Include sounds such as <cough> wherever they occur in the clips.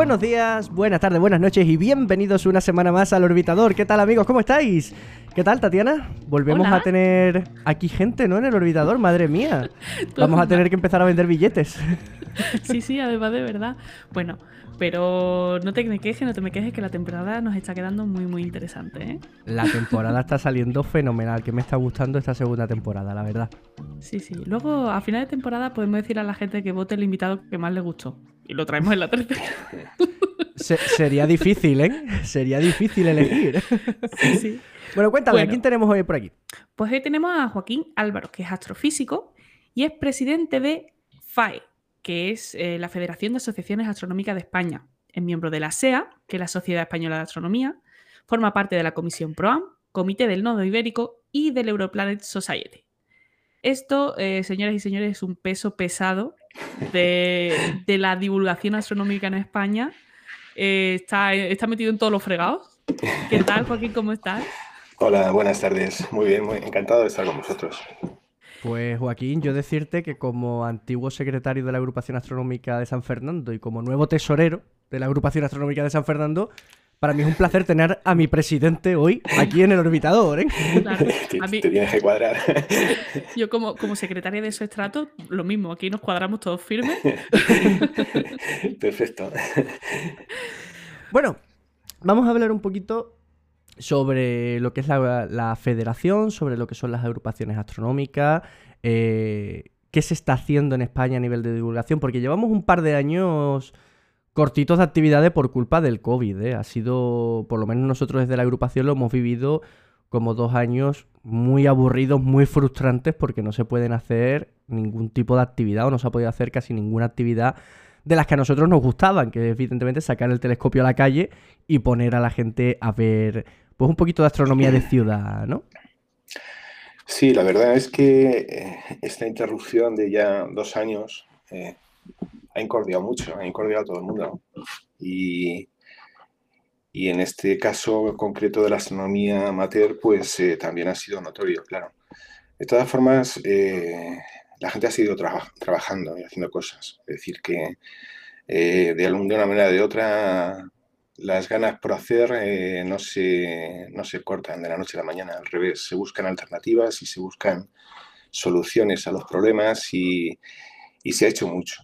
buenos días, buenas tardes, buenas noches y bienvenidos una semana más al Orbitador. ¿Qué tal amigos? ¿Cómo estáis? ¿Qué tal, Tatiana? Volvemos a tener aquí gente, ¿no? En el Orbitador, madre mía. <laughs> Vamos a tener que empezar a vender billetes. <laughs> Sí, sí, además de verdad. Bueno, pero no te me quejes, no te me quejes que la temporada nos está quedando muy, muy interesante, ¿eh? La temporada está saliendo fenomenal, que me está gustando esta segunda temporada, la verdad. Sí, sí. Luego, a final de temporada, podemos decir a la gente que vote el invitado que más le gustó. Y lo traemos en la tercera. <laughs> sería difícil, ¿eh? Sería difícil elegir. Sí, sí. Bueno, cuéntame, ¿a quién tenemos hoy por aquí? Pues hoy tenemos a Joaquín Álvaro, que es astrofísico y es presidente de FAE, que es eh, la Federación de Asociaciones Astronómicas de España. Es miembro de la SEA, que es la Sociedad Española de Astronomía, forma parte de la Comisión PROAM, Comité del Nodo Ibérico y del Europlanet Society. Esto, eh, señoras y señores, es un peso pesado de, la divulgación astronómica en España. Eh, está, está metido en todos los fregados. ¿Qué tal, Joaquín? ¿Cómo estás? Hola, buenas tardes. Muy bien, muy encantado de estar con vosotros. Pues Joaquín, yo decirte que como antiguo secretario de la Agrupación Astronómica de San Fernando y como nuevo tesorero de la Agrupación Astronómica de San Fernando, para mí es un placer tener a mi presidente hoy aquí en el orbitador. ¿eh? Claro, <laughs> a mí... Te tienes que cuadrar. <laughs> Yo como, como secretaria de ese estrato, lo mismo, aquí nos cuadramos todos firmes. <laughs> Perfecto. Bueno, vamos a hablar un poquito sobre lo que es la, federación, sobre lo que son las agrupaciones astronómicas, eh, qué se está haciendo en España a nivel de divulgación, porque llevamos un par de años cortitos de actividades por culpa del COVID. ¿eh? Ha sido, por lo menos nosotros desde la agrupación lo hemos vivido como dos años muy aburridos, muy frustrantes, porque no se pueden hacer ningún tipo de actividad o no se ha podido hacer casi ninguna actividad de las que a nosotros nos gustaban, que evidentemente sacar el telescopio a la calle y poner a la gente a ver pues un poquito de astronomía de ciudad, ¿no? Sí, la verdad es que eh, esta interrupción de ya dos años eh, ha incordiado mucho, ha incordiado a todo el mundo. Y, y en este caso concreto de la astronomía amateur, pues eh, también ha sido notorio, claro. De todas formas, la gente ha seguido trabajando y haciendo cosas. Es decir, que de, de una manera o de otra las ganas por hacer eh, no, se, no se cortan de la noche a la mañana, al revés, se buscan alternativas y se buscan soluciones a los problemas y, se ha hecho mucho.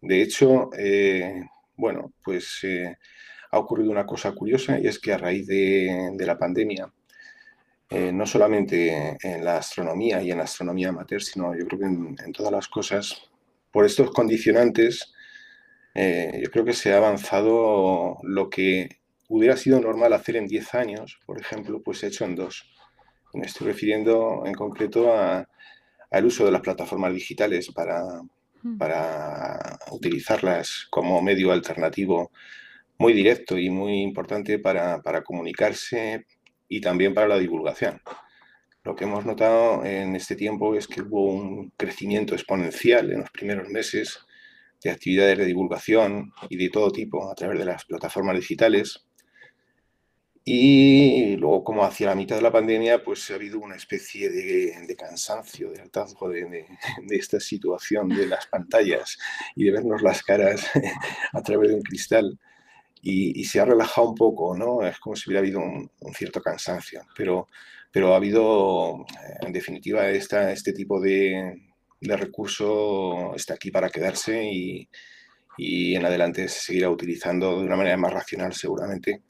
De hecho, eh, bueno, pues eh, ha ocurrido una cosa curiosa y es que a raíz de, la pandemia, no solamente en la astronomía y en la astronomía amateur, sino yo creo que en todas las cosas, por estos condicionantes, eh, yo creo que se ha avanzado lo que hubiera sido normal hacer en 10 años, por ejemplo, pues se ha hecho en dos. Me estoy refiriendo en concreto al uso de las plataformas digitales para, mm. para utilizarlas como medio alternativo muy directo y muy importante para, para comunicarse y también para la divulgación. Lo que hemos notado en este tiempo es que hubo un crecimiento exponencial en los primeros meses de actividades de divulgación y de todo tipo a través de las plataformas digitales. Y luego, como hacia la mitad de la pandemia, pues ha habido una especie de, cansancio, de hartazgo de, esta situación de las pantallas y de vernos las caras <laughs> a través de un cristal. Y, se ha relajado un poco, ¿no? Es como si hubiera habido un, cierto cansancio, pero, pero ha habido, en definitiva, esta, este tipo de, de recurso está aquí para quedarse y, en adelante se seguirá utilizando de una manera más racional seguramente.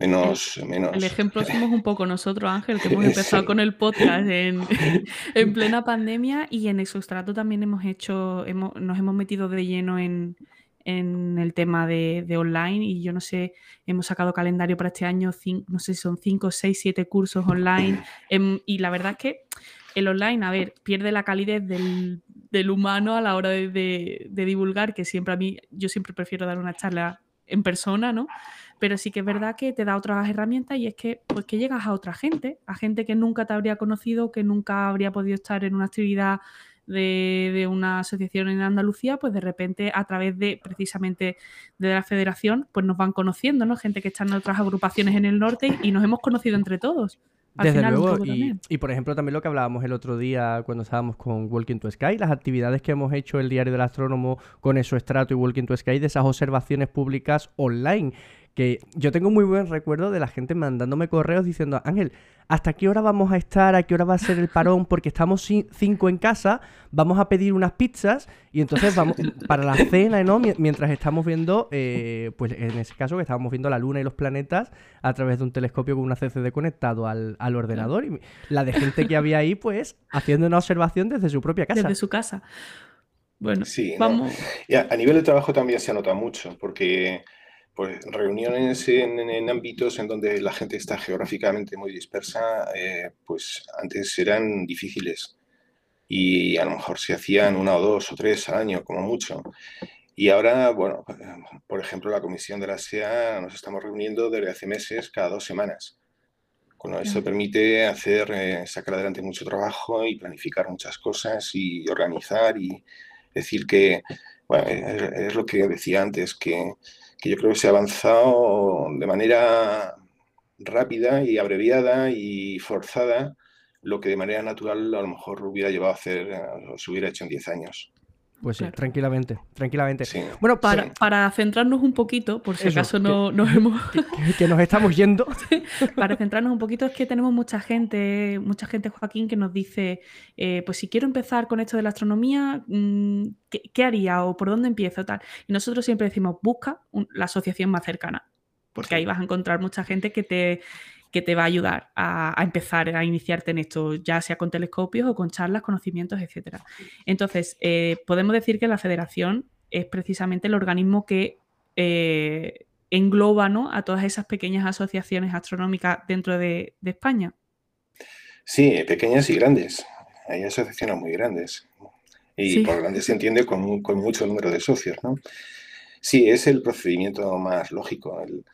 Menos, el, menos. El ejemplo <laughs> somos un poco nosotros, Ángel, que hemos empezado con el podcast en, <laughs> en, plena pandemia y en Exostrato también hemos hecho, hemos, nos hemos metido de lleno en, en el tema de, de, online y yo no sé, hemos sacado calendario para este año, no sé si son 5, 6, 7 cursos online <clears throat> y la verdad es que el online, a ver, pierde la calidez del, humano a la hora de, divulgar, que siempre a mí, yo siempre prefiero dar una charla en persona, ¿no? Pero sí que es verdad que te da otras herramientas y es que, pues, que llegas a otra gente, a gente que nunca te habría conocido, que nunca habría podido estar en una actividad de, de, una asociación en Andalucía, pues de repente a través de precisamente de la federación, pues nos van conociendo, ¿no? Gente que está en otras agrupaciones en el norte y nos hemos conocido entre todos. Desde luego, y, por ejemplo también lo que hablábamos el otro día cuando estábamos con Walking to Sky, las actividades que hemos hecho el Diario del Astrónomo con eso estrato y Walking to Sky, de esas observaciones públicas online, que yo tengo muy buen recuerdo de la gente mandándome correos diciendo, Ángel, ¿hasta qué hora vamos a estar? ¿A qué hora va a ser el parón? Porque estamos cinco en casa, vamos a pedir unas pizzas y entonces vamos <laughs> para la cena, ¿no? Mientras estamos viendo, eh, pues en ese caso que estábamos viendo la luna y los planetas a través de un telescopio con una CCD conectado al, ordenador y la de gente que había ahí, pues haciendo una observación desde su propia casa. Desde su casa. Bueno, sí, vamos. a nivel de trabajo también se nota mucho, porque pues reuniones en, ámbitos en donde la gente está geográficamente muy dispersa, eh, pues antes eran difíciles y a lo mejor se hacían una o dos o tres al año, como mucho. Y ahora, bueno, por ejemplo, la comisión de la SEA nos estamos reuniendo desde hace meses, cada dos semanas. Bueno, eso permite hacer, eh, sacar adelante mucho trabajo y planificar muchas cosas y organizar y decir que, bueno, es lo que decía antes, que que yo creo que se ha avanzado de manera rápida y abreviada y forzada lo que de manera natural a lo mejor hubiera llevado a hacer o se hubiera hecho en 10 años. Pues sí, tranquilamente, tranquilamente. Bueno, para, para, centrarnos un poquito, por si acaso no nos hemos... Que, nos estamos yendo. <laughs> para centrarnos un poquito es que tenemos mucha gente, mucha gente, Joaquín, que nos dice, eh, pues si quiero empezar con esto de la astronomía, mm, ¿qué, haría o por dónde empiezo? Tal. Y nosotros siempre decimos, busca la asociación más cercana, porque ahí vas a encontrar mucha gente que te que te va a ayudar a, empezar a iniciarte en esto, ya sea con telescopios o con charlas, conocimientos, etc. Entonces, eh, podemos decir que la federación es precisamente el organismo que eh, engloba ¿no? a todas esas pequeñas asociaciones astronómicas dentro de, España. Sí, pequeñas y grandes. Hay asociaciones muy grandes. Y por grandes se entiende con, con, mucho número de socios, ¿no? Sí, es el procedimiento más lógico. El,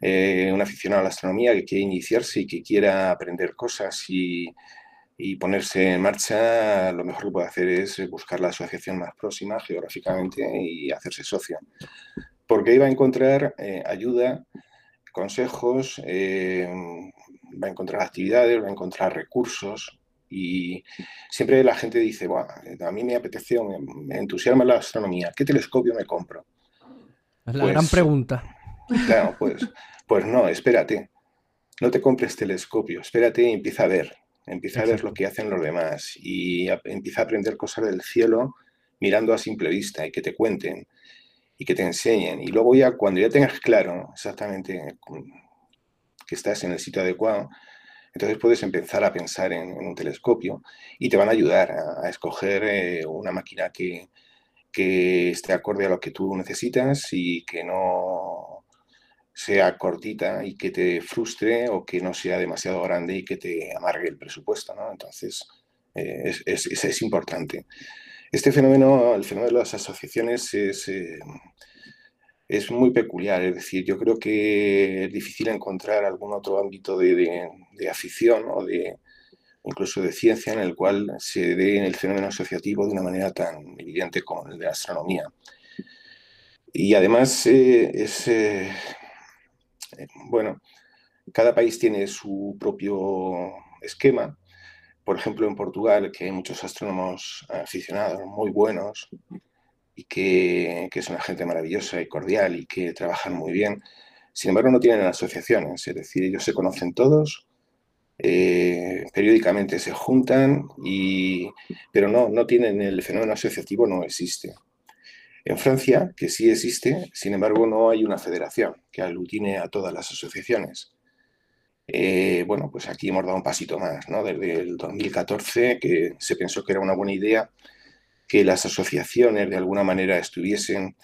eh, un aficionado a la astronomía que quiere iniciarse y que quiera aprender cosas y, ponerse en marcha, lo mejor que puede hacer es buscar la asociación más próxima geográficamente y hacerse socio. Porque ahí va a encontrar eh, ayuda, consejos, eh, va a encontrar actividades, va a encontrar recursos. Y siempre la gente dice, a mí me apeteció, me, entusiasma la astronomía, ¿qué telescopio me compro? Es la gran pues, pregunta. Claro, pues, pues no, espérate. No te compres telescopio, espérate y empieza a ver. Empieza a ver lo que hacen los demás y empieza a aprender cosas del cielo mirando a simple vista y que te cuenten y que te enseñen. Y luego ya cuando ya tengas claro exactamente que estás en el sitio adecuado, entonces puedes empezar a pensar en, un telescopio y te van a ayudar a, escoger eh, una máquina que, que esté acorde a lo que tú necesitas y que no sea cortita y que te frustre o que no sea demasiado grande y que te amargue el presupuesto, ¿no? Entonces, eh, es, es, importante. Este fenómeno, el fenómeno de las asociaciones es, eh, es muy peculiar, es decir, yo creo que es difícil encontrar algún otro ámbito de, de, afición o de incluso de ciencia en el cual se dé el fenómeno asociativo de una manera tan evidente como el de la astronomía. Y además eh, es, eh, bueno, cada país tiene su propio esquema. Por ejemplo, en Portugal, que hay muchos astrónomos aficionados muy buenos y que, es una gente maravillosa y cordial y que trabajan muy bien. Sin embargo, no tienen asociaciones, es decir, ellos se conocen todos, eh, periódicamente se juntan, y, pero no, no tienen el fenómeno asociativo, no existe. En Francia, que sí existe, sin embargo, no hay una federación que aglutine a todas las asociaciones. Eh, bueno, pues aquí hemos dado un pasito más, ¿no? Desde el 2014, que se pensó que era una buena idea que las asociaciones de alguna manera estuviesen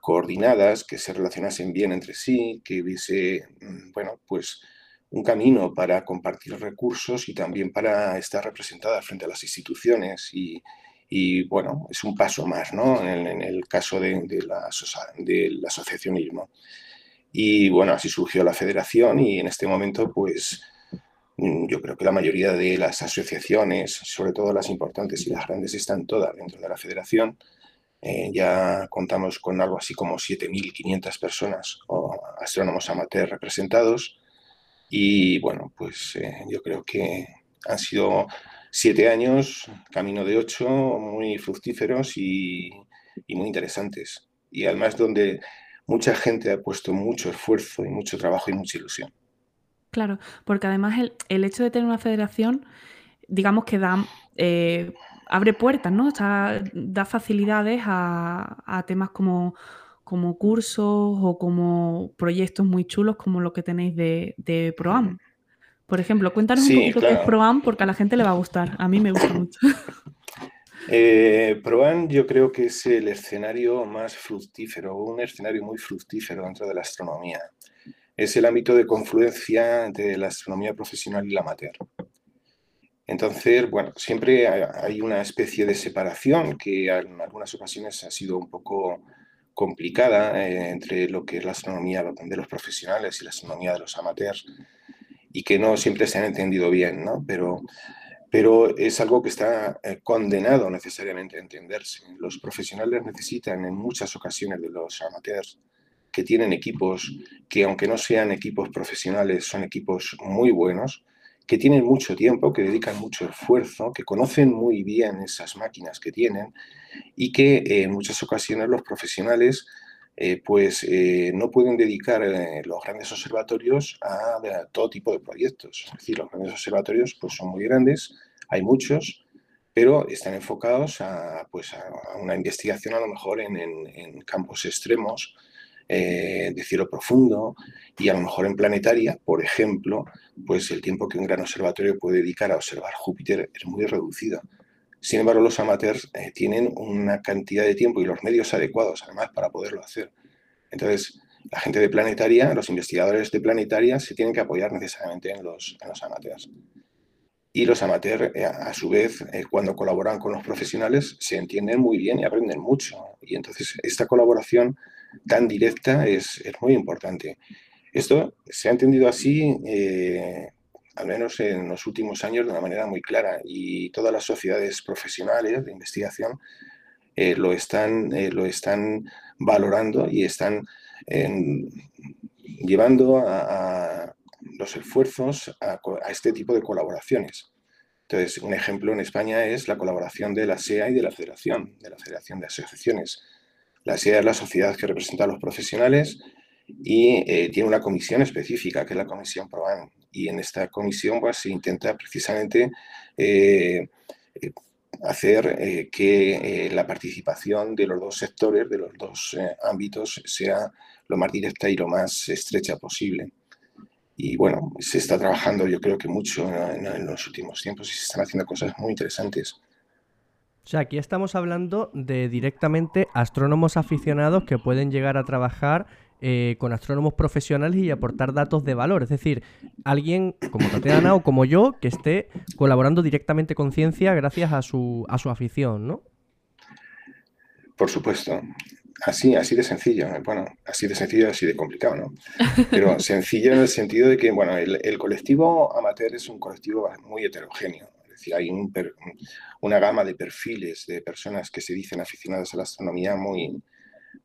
coordinadas, que se relacionasen bien entre sí, que hubiese, mm, bueno, pues un camino para compartir recursos y también para estar representadas frente a las instituciones y, y bueno, es un paso más ¿no? en, el caso de, la, del asociacionismo. Y bueno, así surgió la federación y en este momento pues mm, yo creo que la mayoría de las asociaciones, sobre todo las importantes y las grandes, están todas dentro de la federación. Eh, ya contamos con algo así como 7.500 personas o astrónomos amateurs representados Y bueno, pues eh, yo creo que han sido siete años, camino de ocho, muy fructíferos y, muy interesantes. Y además donde mucha gente ha puesto mucho esfuerzo y mucho trabajo y mucha ilusión. Claro, porque además el, hecho de tener una federación, digamos que da, eh, abre puertas, ¿no? da facilidades a, temas como, como, cursos o como proyectos muy chulos como lo que tenéis de, de ProAm. Por ejemplo, cuéntanos un poquito qué es ProAm porque a la gente le va a gustar. A mí me gusta mucho. <laughs> Eh, ProAm yo creo que es el escenario más fructífero, un escenario muy fructífero dentro de la astronomía. Es el ámbito de confluencia entre la astronomía profesional y la amateur. Entonces, bueno, siempre hay una especie de separación que en algunas ocasiones ha sido un poco complicada eh, entre lo que es la astronomía de los profesionales y la astronomía de los amateurs y que no siempre se han entendido bien, ¿no? Pero, pero es algo que está eh, condenado necesariamente a entenderse. Los profesionales necesitan en muchas ocasiones de los amateurs que tienen equipos que aunque no sean equipos profesionales, son equipos muy buenos, que tienen mucho tiempo, que dedican mucho esfuerzo, que conocen muy bien esas máquinas que tienen y que eh, en muchas ocasiones los profesionales eh, pues eh, no pueden dedicar eh, los grandes observatorios a, todo tipo de proyectos. Es decir, los grandes observatorios pues, son muy grandes, hay muchos, pero están enfocados a, pues, a una investigación a lo mejor en, campos extremos de cielo profundo y a lo mejor en planetaria, por ejemplo, pues el tiempo que un gran observatorio puede dedicar a observar Júpiter es muy reducido. Sin embargo, los amateurs eh, tienen una cantidad de tiempo y los medios adecuados, además, para poderlo hacer. Entonces, la gente de planetaria, los investigadores de planetaria, se tienen que apoyar necesariamente en los, amateurs. Y los amateurs, eh, a su vez, eh, cuando colaboran con los profesionales, se entienden muy bien y aprenden mucho. Y entonces, esta colaboración tan directa es, muy importante. Esto se ha entendido así al menos en los últimos años, de una manera muy clara. Y todas las sociedades profesionales de investigación eh, lo, están, eh, lo están valorando y están llevando a, los esfuerzos a, este tipo de colaboraciones. Entonces, un ejemplo en España es la colaboración de la SEA y de la Federación, de la Federación de Asociaciones. La SEA es la sociedad que representa a los profesionales y eh, tiene una comisión específica, que es la Comisión PROAN, y en esta comisión pues, se intenta precisamente eh, eh, hacer eh, que la participación de los dos sectores, de los dos ámbitos, sea lo más directa y lo más estrecha posible. Y bueno, se está trabajando yo creo que mucho en, en los últimos tiempos y se están haciendo cosas muy interesantes. O sea, aquí estamos hablando de directamente astrónomos aficionados que pueden llegar a trabajar eh, con astrónomos profesionales y aportar datos de valor. Es decir, alguien como Tatiana o como yo que esté colaborando directamente con ciencia gracias a su, a su afición, ¿no? Por supuesto. Así, así de sencillo. Bueno, así de sencillo, así de complicado, ¿no? <laughs> Pero sencillo en el sentido de que, bueno, el, colectivo amateur es un colectivo muy heterogéneo. Es decir, hay una gama de perfiles de personas que se dicen aficionadas a la astronomía muy,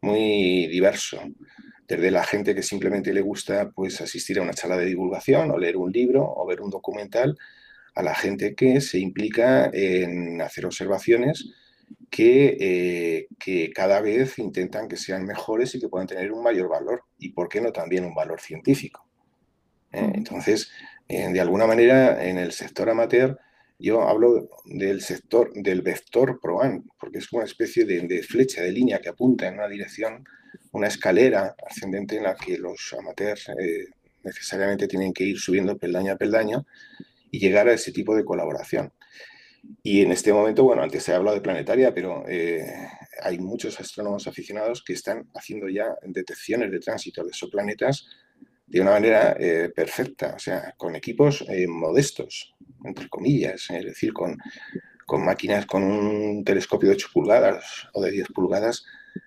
muy diverso desde la gente que simplemente le gusta pues, asistir a una charla de divulgación o leer un libro o ver un documental, a la gente que se implica en hacer observaciones que, eh, que cada vez intentan que sean mejores y que puedan tener un mayor valor y, ¿por qué no, también un valor científico? ¿eh? Entonces, eh, de alguna manera, en el sector amateur, yo hablo del sector del vector PROAN, porque es una especie de, de flecha, de línea que apunta en una dirección una escalera ascendente en la que los amateurs eh, necesariamente tienen que ir subiendo peldaño a peldaño y llegar a ese tipo de colaboración. Y en este momento, bueno, antes se ha hablado de planetaria, pero eh, hay muchos astrónomos aficionados que están haciendo ya detecciones de tránsito de exoplanetas de una manera eh, perfecta, o sea, con equipos modestos, entre comillas, es decir, con, con máquinas con un telescopio de 8 pulgadas o de 10 pulgadas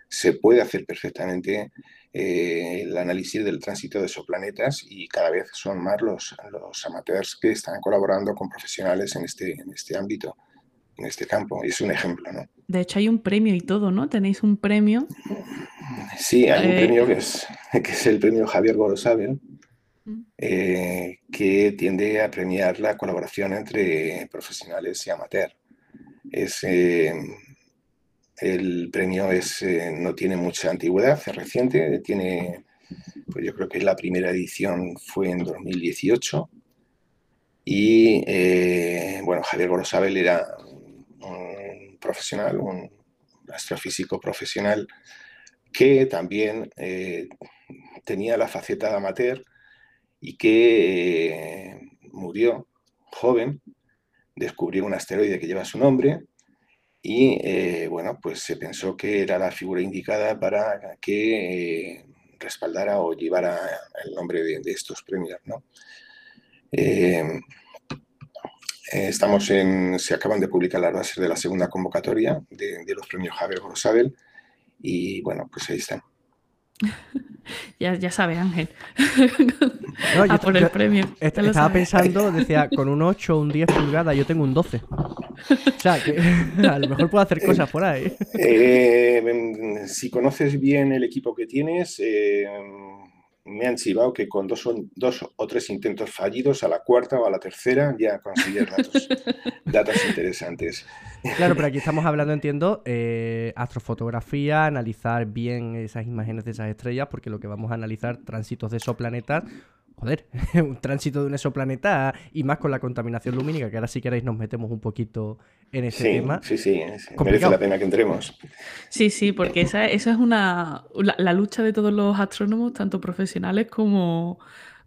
se puede hacer perfectamente eh, el análisis del tránsito de esos planetas y cada vez son más los, los amateurs que están colaborando con profesionales en este, en este ámbito, en este campo. Y es un ejemplo, ¿no? De hecho, hay un premio y todo, ¿no? Tenéis un premio. Sí, hay un eh, premio que es, <laughs> que es el premio Javier Gorosabel, eh, que tiende a premiar la colaboración entre profesionales y amateurs. Es, eh, el premio es, eh, no tiene mucha antigüedad, es reciente, tiene, pues yo creo que la primera edición fue en 2018 y bueno, Javier Gorosabel era un profesional, un astrofísico profesional que también tenía la faceta de amateur y que eh, murió joven, descubrió un asteroide que lleva su nombre y eh, bueno, pues se pensó que era la figura indicada para que eh, respaldara o llevara el nombre de, estos premios. ¿no? estamos en, se acaban de publicar las bases de la segunda convocatoria de, los premios Javier Grosabel y bueno, pues ahí están. Ya, ya sabe, Ángel. <laughs> a por el premio. estaba pensando, decía, con un 8 o un 10 pulgadas, yo tengo un 12. O sea, que <laughs> a lo mejor puedo hacer cosas por ahí. Eh, si conoces bien el equipo que tienes, eh, me han chivado que con dos, dos o tres intentos fallidos, a la cuarta o a la tercera ya consigues datos, <laughs> datos interesantes. Claro, pero aquí estamos hablando, entiendo, eh, astrofotografía, analizar bien esas imágenes de esas estrellas, porque lo que vamos a analizar, tránsitos de exoplanetas, joder, <laughs> un tránsito de un exoplaneta y más con la contaminación lumínica, que ahora si queréis nos metemos un poquito en ese tema. Sí, sí, merece la pena que entremos. Sí, sí, porque esa, esa es una la, lucha de todos los astrónomos, tanto profesionales como,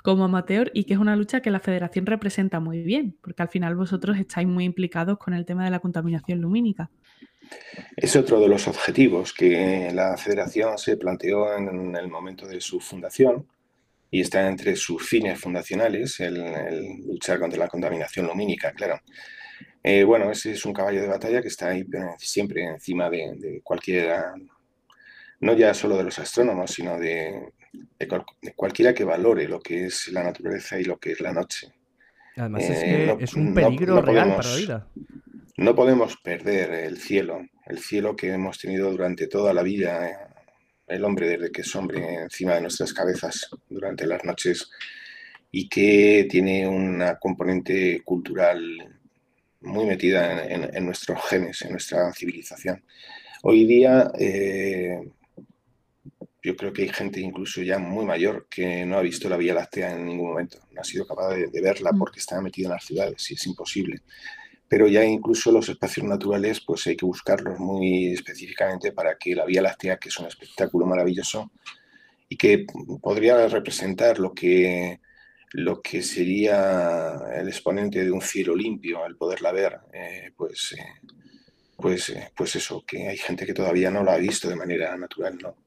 como amateur, y que es una lucha que la federación representa muy bien, porque al final vosotros estáis muy implicados con el tema de la contaminación lumínica. Es otro de los objetivos que la federación se planteó en el momento de su fundación y está entre sus fines fundacionales el, luchar contra la contaminación lumínica, claro. Eh, bueno, ese es un caballo de batalla que está ahí siempre encima de, cualquiera, no ya solo de los astrónomos, sino de, cualquiera que valore lo que es la naturaleza y lo que es la noche. Además, es, eh, es un peligro real para la vida. No podemos perder el cielo, el cielo que hemos tenido durante toda la vida el hombre desde que es hombre encima de nuestras cabezas durante las noches y que tiene una componente cultural muy metida en, nuestros genes, en nuestra civilización. Hoy día eh, yo creo que hay gente incluso ya muy mayor que no ha visto la Vía Láctea en ningún momento, no ha sido capaz de, de verla mm. porque está metida en las ciudades y es imposible pero ya incluso los espacios naturales pues hay que buscarlos muy específicamente para que la Vía Láctea, que es un espectáculo maravilloso y que podría representar lo que, lo que sería el exponente de un cielo limpio al poderla ver, eh, pues, eh, pues, eh, pues eso, que hay gente que todavía no la ha visto de manera natural, ¿no?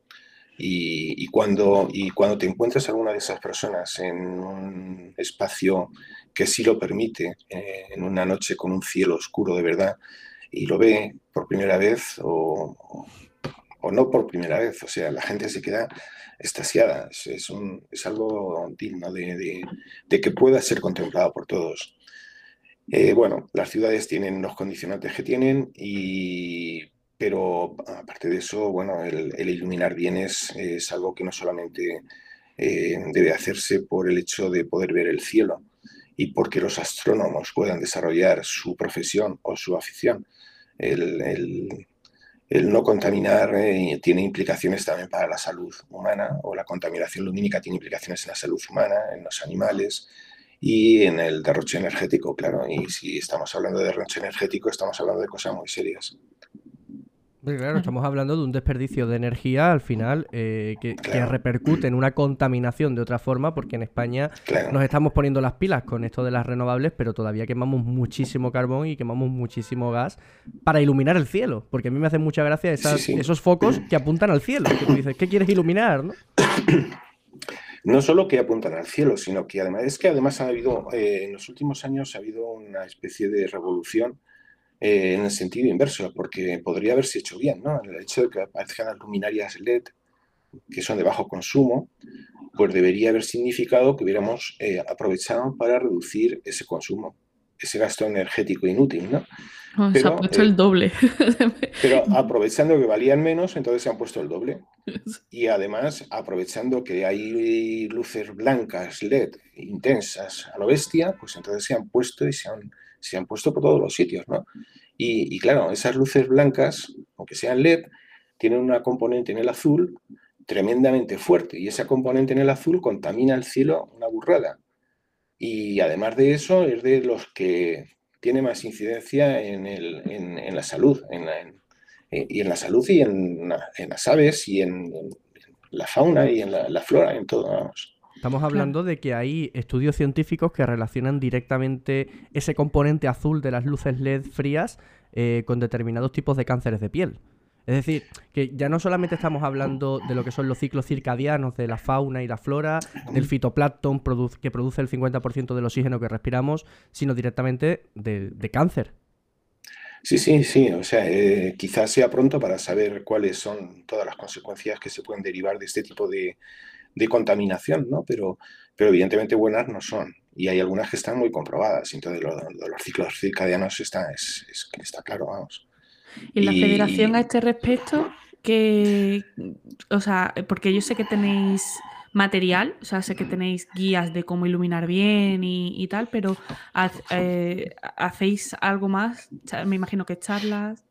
Y, cuando, y cuando te encuentras alguna de esas personas en un espacio que sí lo permite, eh, en una noche con un cielo oscuro de verdad, y lo ve por primera vez o, o, no por primera vez, o sea, la gente se queda estasiada, es, un, es algo digno de, de, que pueda ser contemplado por todos. Eh, bueno, las ciudades tienen los condicionantes que tienen y pero aparte de eso, bueno, el, iluminar bienes es, algo que no solamente eh, debe hacerse por el hecho de poder ver el cielo y porque los astrónomos puedan desarrollar su profesión o su afición. El, no contaminar eh, tiene implicaciones también para la salud humana o la contaminación lumínica tiene implicaciones en la salud humana, en los animales y en el derroche energético, claro. Y si estamos hablando de derroche energético, estamos hablando de cosas muy serias. Claro, estamos hablando de un desperdicio de energía al final eh, que, repercute en una contaminación de otra forma, porque en España nos estamos poniendo las pilas con esto de las renovables, pero todavía quemamos muchísimo carbón y quemamos muchísimo gas para iluminar el cielo. Porque a mí me hacen mucha gracia esos focos que apuntan al cielo. Que tú dices, ¿qué quieres iluminar? ¿no? <coughs> no solo que apuntan al cielo, sino que además es que además ha habido, eh, en los últimos años ha habido una especie de revolución eh, en el sentido inverso, porque podría haberse hecho bien, ¿no? El hecho de que aparezcan las luminarias LED, que son de bajo consumo, pues debería haber significado que hubiéramos eh, aprovechado para reducir ese consumo, ese gasto energético inútil, ¿no? se ha puesto el eh, doble. <laughs> pero aprovechando que valían menos, entonces se han puesto el doble. Y además, aprovechando que hay luces blancas, LED, intensas a lo bestia, pues entonces se han puesto y se han, se han puesto por todos los sitios, ¿no? Y, claro, esas luces blancas, aunque sean LED, tienen una componente en el azul tremendamente fuerte y esa componente en el azul contamina el cielo una burrada. Y además de eso, es de los que tiene más incidencia en, la salud, en eh, y en la salud y en, las aves y en, la fauna y en la, flora, en todo. Estamos hablando de que hay estudios científicos que relacionan directamente ese componente azul de las luces LED frías eh, con determinados tipos de cánceres de piel. Es decir, que ya no solamente estamos hablando de lo que son los ciclos circadianos de la fauna y la flora, del fitoplancton que produce el 50% del oxígeno que respiramos, sino directamente de, cáncer. Sí, sí, sí. O sea, eh, quizás sea pronto para saber cuáles son todas las consecuencias que se pueden derivar de este tipo de, contaminación, ¿no? Pero, pero evidentemente buenas no son. Y hay algunas que están muy comprobadas. Entonces, lo, de los ciclos circadianos está, es, está claro, vamos. ¿Y la federación a este respecto? Que, o sea, porque yo sé que tenéis material, o sea, sé que tenéis guías de cómo iluminar bien y, tal, pero eh, ¿hacéis algo más? Me imagino que charlas.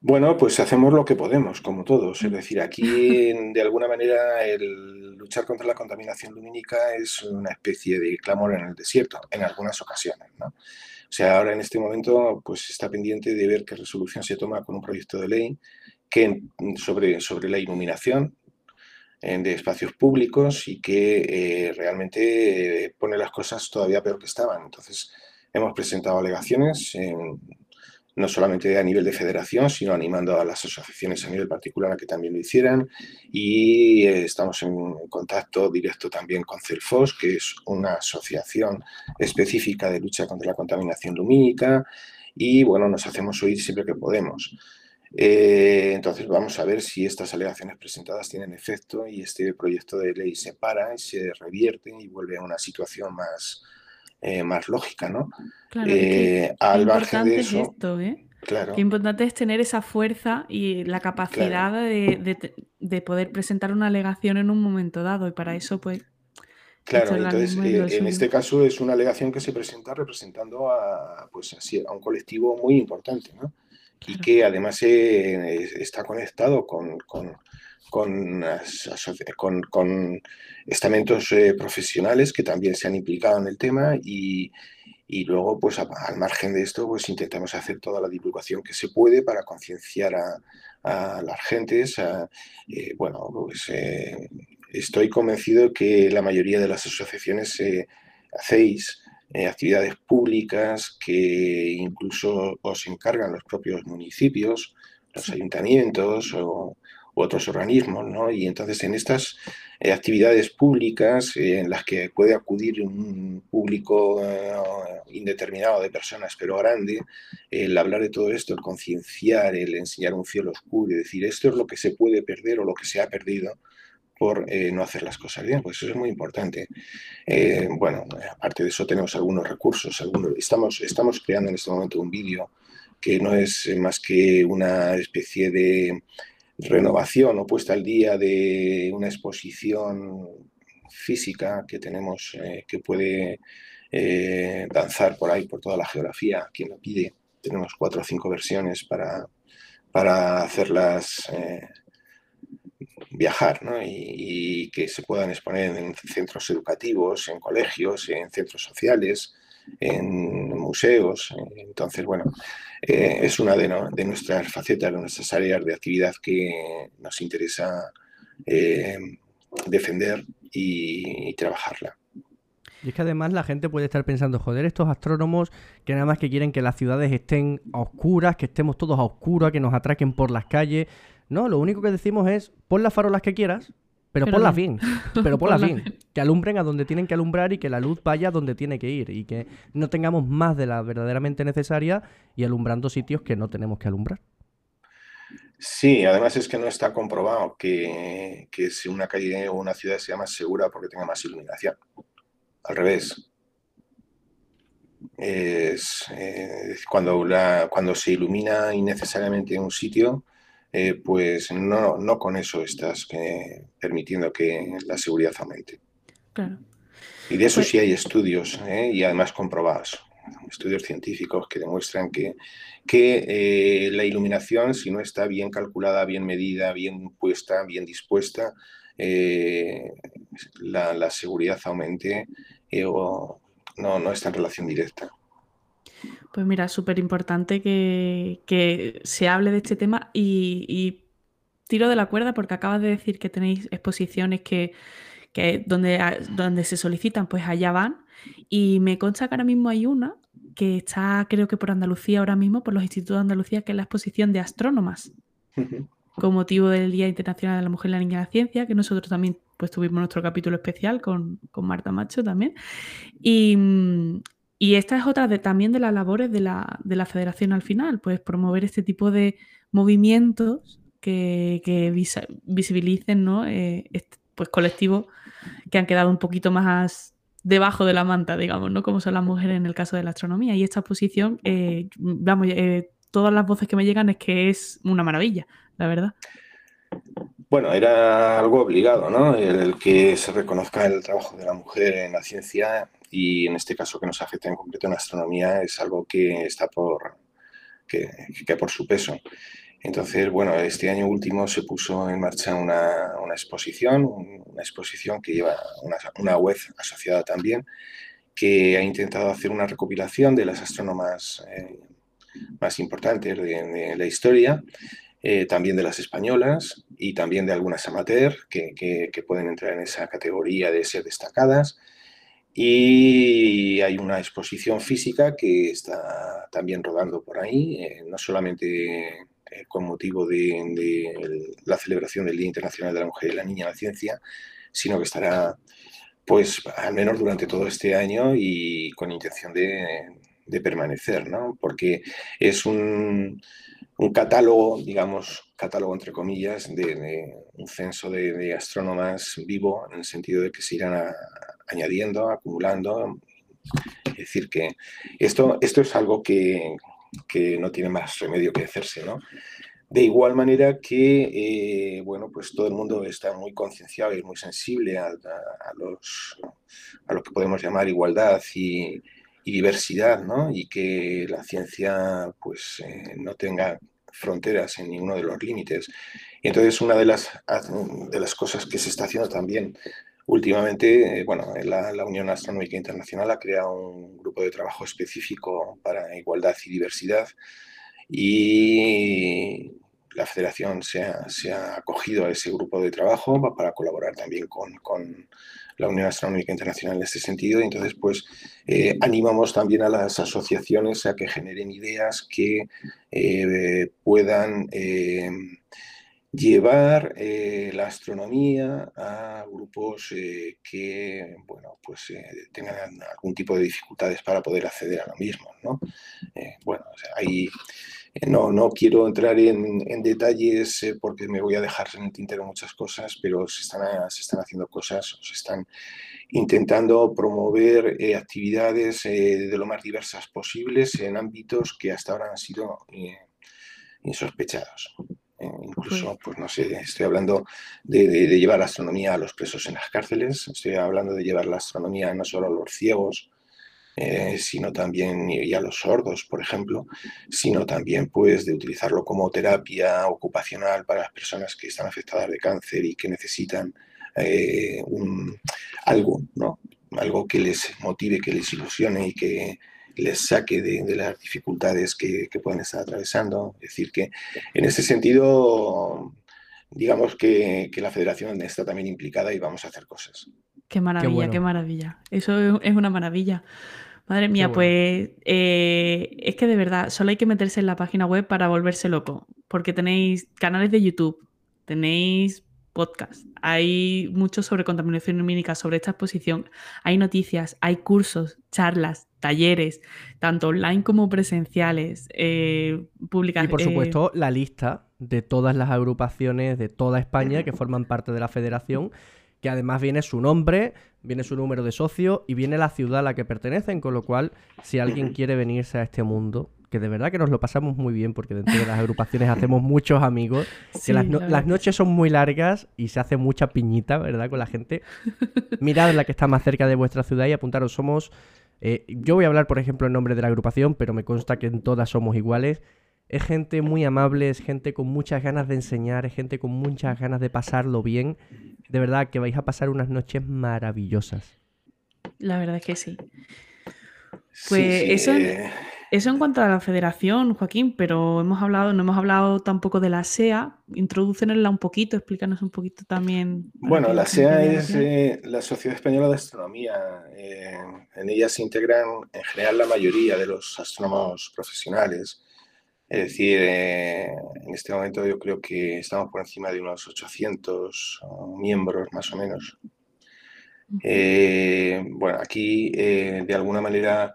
Bueno, pues hacemos lo que podemos, como todos. Es decir, aquí de alguna manera el luchar contra la contaminación lumínica es una especie de clamor en el desierto, en algunas ocasiones. ¿no? O sea, ahora en este momento pues está pendiente de ver qué resolución se toma con un proyecto de ley que, sobre, sobre la iluminación de espacios públicos y que eh, realmente eh, pone las cosas todavía peor que estaban. Entonces, hemos presentado alegaciones en no solamente a nivel de federación, sino animando a las asociaciones a nivel particular a que también lo hicieran. Y eh, estamos en contacto directo también con CELFOS, que es una asociación específica de lucha contra la contaminación lumínica. Y bueno, nos hacemos oír siempre que podemos. Eh, entonces vamos a ver si estas alegaciones presentadas tienen efecto y este proyecto de ley se para y se revierte y vuelve a una situación más, eh, más lógica, ¿no? Claro, eh, al margen de eso. Es esto, ¿eh? Claro. Qué importante es tener esa fuerza y la capacidad de, poder presentar una alegación en un momento dado. Y para eso, pues. Claro, entonces en este caso es una alegación que se presenta representando a, pues, así, a un colectivo muy importante, ¿no? Y que además está conectado con, con, con, estamentos eh, profesionales que también se han implicado en el tema y, luego, pues al margen de esto, pues intentamos hacer toda la divulgación que se puede para concienciar a, las gentes. Eh, bueno, pues eh, estoy convencido que la mayoría de las asociaciones hacéis actividades públicas que incluso os encargan los propios municipios, los ayuntamientos o otros organismos, ¿no? Y entonces en estas eh, actividades públicas eh, en las que puede acudir un público eh, indeterminado de personas, pero grande, el hablar de todo esto, el concienciar, el enseñar un cielo oscuro y decir esto es lo que se puede perder o lo que se ha perdido por no hacer las cosas bien, pues eso es muy importante. bueno, aparte de eso tenemos algunos recursos, algunos, estamos, estamos creando en este momento un vídeo que no es más que una especie de renovación o puesta al día de una exposición física que tenemos eh, que puede eh, danzar por ahí, por toda la geografía, quien lo pide. Tenemos cuatro o cinco versiones para, para hacerlas eh, viajar y, y, que se puedan exponer en centros educativos, en colegios, en centros sociales, en museos. Entonces, bueno, eh, es una de, nuestras facetas, de nuestras áreas de actividad que nos interesa eh, defender y, trabajarla. Y es que además la gente puede estar pensando, joder, estos astrónomos que nada más que quieren que las ciudades estén a oscuras, que estemos todos a oscuras, que nos atraquen por las calles. No, lo único que decimos es, pon las farolas que quieras, pero, por la fin, <laughs> pero por la fin. Que alumbren a donde tienen que alumbrar y que la luz vaya donde tiene que ir. Y que no tengamos más de la verdaderamente necesaria y alumbrando sitios que no tenemos que alumbrar. Sí, además es que no está comprobado que, que si una calle o una ciudad sea más segura porque tenga más iluminación. Al revés. es eh, cuando, la, cuando se ilumina innecesariamente un sitio, eh, pues no, no, con eso estás eh, permitiendo que la seguridad aumente. Claro. Y de eso pues sí hay estudios y además comprobados, estudios científicos que demuestran que, que la iluminación, si no está bien calculada, bien medida, bien puesta, bien dispuesta, la, la, seguridad aumente o no, no está en relación directa. Pues mira, súper importante que, se hable de este tema y, tiro de la cuerda porque acabas de decir que tenéis exposiciones que, donde, donde se solicitan, pues allá van. Y me consta que ahora mismo hay una que está, creo que por Andalucía ahora mismo, por los institutos de Andalucía, que es la exposición de astrónomas. Con motivo del Día Internacional de la Mujer y la Niña de la Ciencia, que nosotros también pues tuvimos nuestro capítulo especial con, con Marta Macho también. Y, y esta es otra de, también de las labores de la, de la, federación al final, pues promover este tipo de movimientos que, que visibilicen ¿no? Eh, pues colectivos que han quedado un poquito más debajo de la manta, digamos, ¿no? Como son las mujeres en el caso de la astronomía. Y esta exposición, eh, vamos, eh, todas las voces que me llegan es que es una maravilla, la verdad. Bueno, era algo obligado, ¿no? El, que se reconozca el trabajo de la mujer en la ciencia y en este caso que nos afecta en concreto en astronomía es algo que está por, que, que por su peso. Entonces, bueno, este año último se puso en marcha una, una exposición, una exposición que lleva una, una, web asociada también, que ha intentado hacer una recopilación de las astrónomas eh, más importantes de, de la historia eh, también de las españolas y también de algunas amateur que, que, pueden entrar en esa categoría de ser destacadas. Y hay una exposición física que está también rodando por ahí, eh, no solamente eh, con motivo de, de, la celebración del Día Internacional de la Mujer y la Niña en la Ciencia, sino que estará, pues, al menos durante todo este año y con intención de, de permanecer, ¿no? Porque es un, un catálogo, digamos, catálogo entre comillas, de, un censo de, astrónomas vivo, en el sentido de que se irán añadiendo, acumulando. Es decir, que esto, esto es algo que, que, no tiene más remedio que hacerse, ¿no? De igual manera que, eh, bueno, pues todo el mundo está muy concienciado y muy sensible a, los, a lo que podemos llamar igualdad y, y diversidad, ¿no? Y que la ciencia pues eh, no tenga fronteras en ninguno de los límites. Y entonces una de las, de las cosas que se está haciendo también últimamente, eh, bueno, la, Unión Astronómica Internacional ha creado un grupo de trabajo específico para igualdad y diversidad y la federación se ha, acogido a ese grupo de trabajo para colaborar también con, con la Unión Astronómica Internacional en este sentido. Y entonces, pues, eh, animamos también a las asociaciones a que generen ideas que eh, puedan eh, llevar la astronomía a grupos que, bueno, pues tengan algún tipo de dificultades para poder acceder a lo mismo, ¿no? bueno, hay no, no quiero entrar en, detalles eh, porque me voy a dejar en el tintero muchas cosas, pero se están, se están haciendo cosas, se están intentando promover eh, actividades eh, de lo más diversas posibles en ámbitos que hasta ahora han sido insospechados. Incluso, pues no sé, estoy hablando de, de llevar la astronomía a los presos en las cárceles, estoy hablando de llevar la astronomía no solo a los ciegos, eh, sino también, y a los sordos, por ejemplo, sino también pues de utilizarlo como terapia ocupacional para las personas que están afectadas de cáncer y que necesitan eh, algo, ¿no? Algo que les motive, que les ilusione y que les saque de, las dificultades que, que pueden estar atravesando. Es decir, que en ese sentido, digamos que, que la federación está también implicada y vamos a hacer cosas. Qué maravilla, qué, bueno. qué maravilla. Eso es una maravilla. Madre mía, pues eh, es que de verdad, solo hay que meterse en la página web para volverse loco, porque tenéis canales de YouTube, tenéis podcast, hay mucho sobre contaminación lumínica, sobre esta exposición, hay noticias, hay cursos, charlas, talleres, tanto online como presenciales, eh, publicaciones. Y por supuesto, la lista de todas las agrupaciones de toda España que forman parte de la federación que además viene su nombre, viene su número de socio y viene la ciudad a la que pertenecen, con lo cual, si alguien quiere venirse a este mundo, que de verdad que nos lo pasamos muy bien, porque dentro de las agrupaciones hacemos muchos amigos, que las, noches son muy largas y se hace mucha piñita, ¿verdad? Con la gente. Mirad la que está más cerca de vuestra ciudad y apuntaros, somos... Eh, yo voy a hablar, por ejemplo, en nombre de la agrupación, pero me consta que en todas somos iguales. Es gente muy amable, es gente con muchas ganas de enseñar, es gente con muchas ganas de pasarlo bien. De verdad que vais a pasar unas noches maravillosas. La verdad es que sí. Pues eso, eh. Eso en cuanto a la federación, Joaquín, pero hemos hablado, no hemos hablado tampoco de la SEA. Introdúcenosla un poquito, explícanos un poquito también. Bueno, la SEA es eh, la Sociedad Española de Astronomía. Eh, en ella se integran en general la mayoría de los astrónomos profesionales. Es decir, eh, en este momento yo creo que estamos por encima de unos 800 miembros más o menos. Eh, bueno, aquí eh, de alguna manera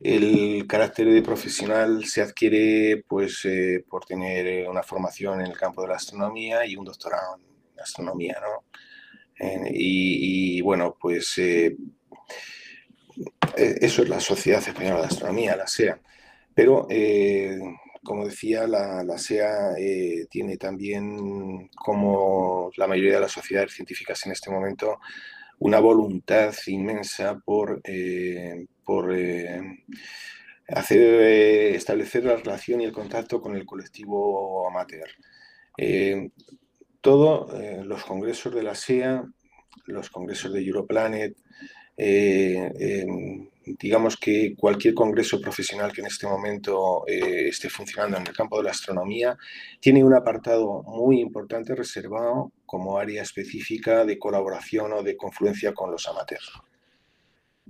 el carácter de profesional se adquiere pues por tener una formación en el campo de la astronomía y un doctorado en astronomía, ¿no? y, bueno, pues e, eso es la Sociedad Española de Astronomía, la SEA. Pero como decía, la, SEA eh, tiene también, como la mayoría de las sociedades científicas en este momento, una voluntad inmensa por, eh, por eh, hacer, establecer la relación y el contacto con el colectivo amateur. todos los congresos de la SEA, los congresos de Europlanet, digamos que cualquier congreso profesional que en este momento eh, esté funcionando en el campo de la astronomía tiene un apartado muy importante reservado como área específica de colaboración o de confluencia con los amateurs.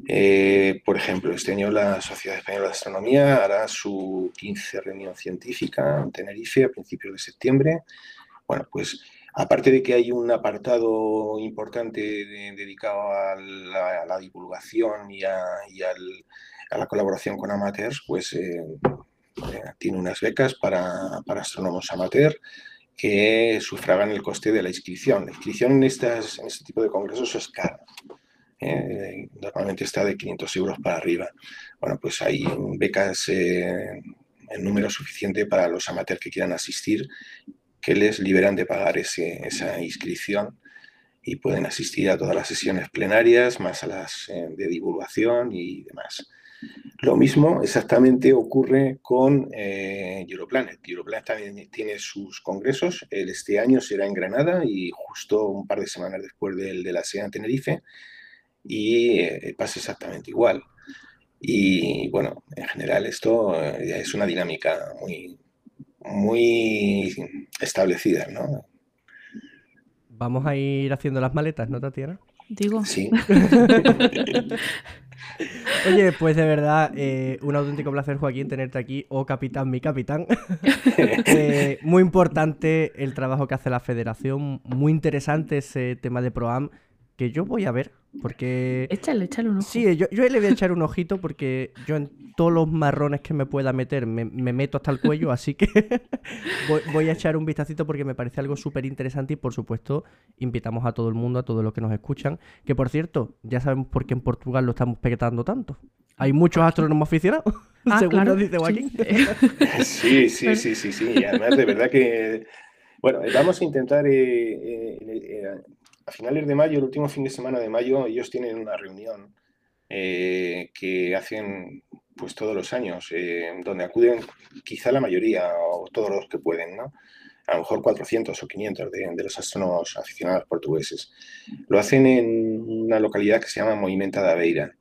Eh, por ejemplo, este año la Sociedad Española de Astronomía hará su 15 reunión científica en Tenerife a principios de septiembre. Bueno, pues Aparte de que hay un apartado importante dedicado a la, divulgación y, a, la colaboración con amateurs, pues eh, eh, tiene unas becas para, astrónomos amateur que sufragan el coste de la inscripción. La inscripción en, estas, en este tipo de congresos es cara. Eh, normalmente está de 500 euros para arriba. Bueno, pues hay becas en número suficiente para los amateurs que quieran asistir que les liberan de pagar esa inscripción y pueden asistir a todas las sesiones plenarias, más a las eh, de divulgación y demás. Lo mismo exactamente ocurre con eh, Europlanet. Europlanet también tiene sus congresos. Este año será en Granada y justo un par de semanas después del de la SEA en Tenerife. Y eh, pasa exactamente igual. Y bueno, en general esto es una dinámica muy, muy establecida, ¿no? Vamos a ir haciendo las maletas, ¿no, Tatiana? Digo. Sí. <laughs> Oye, pues de verdad, eh, un auténtico placer, Joaquín, tenerte aquí. Oh, capitán, mi capitán. <laughs> Eh, muy importante el trabajo que hace la federación. Muy interesante ese tema de ProAm que yo voy a ver, porque... Échale, échale un ojo. Sí, yo, yo le voy a echar un ojito porque yo en todos los marrones que me pueda meter me, meto hasta el cuello, así que <laughs> voy, a echar un vistacito porque me parece algo súper interesante y por supuesto invitamos a todo el mundo, a todos los que nos escuchan, que por cierto, ya sabemos por qué en Portugal lo estamos pequetando tanto. Hay muchos astrónomos aficionados, <laughs> ah, según nos dice Joaquín. <laughs> Sí. sí, sí, sí, sí, Y además de verdad que... Bueno, vamos a intentar eh, eh, eh, a finales de mayo, el último fin de semana de mayo, ellos tienen una reunión eh, que hacen pues todos los años, eh, donde acuden quizá la mayoría o todos los que pueden, ¿no? a lo mejor 400 o 500 de, los astrónomos aficionados portugueses. Lo hacen en una localidad que se llama Movimenta da Beira.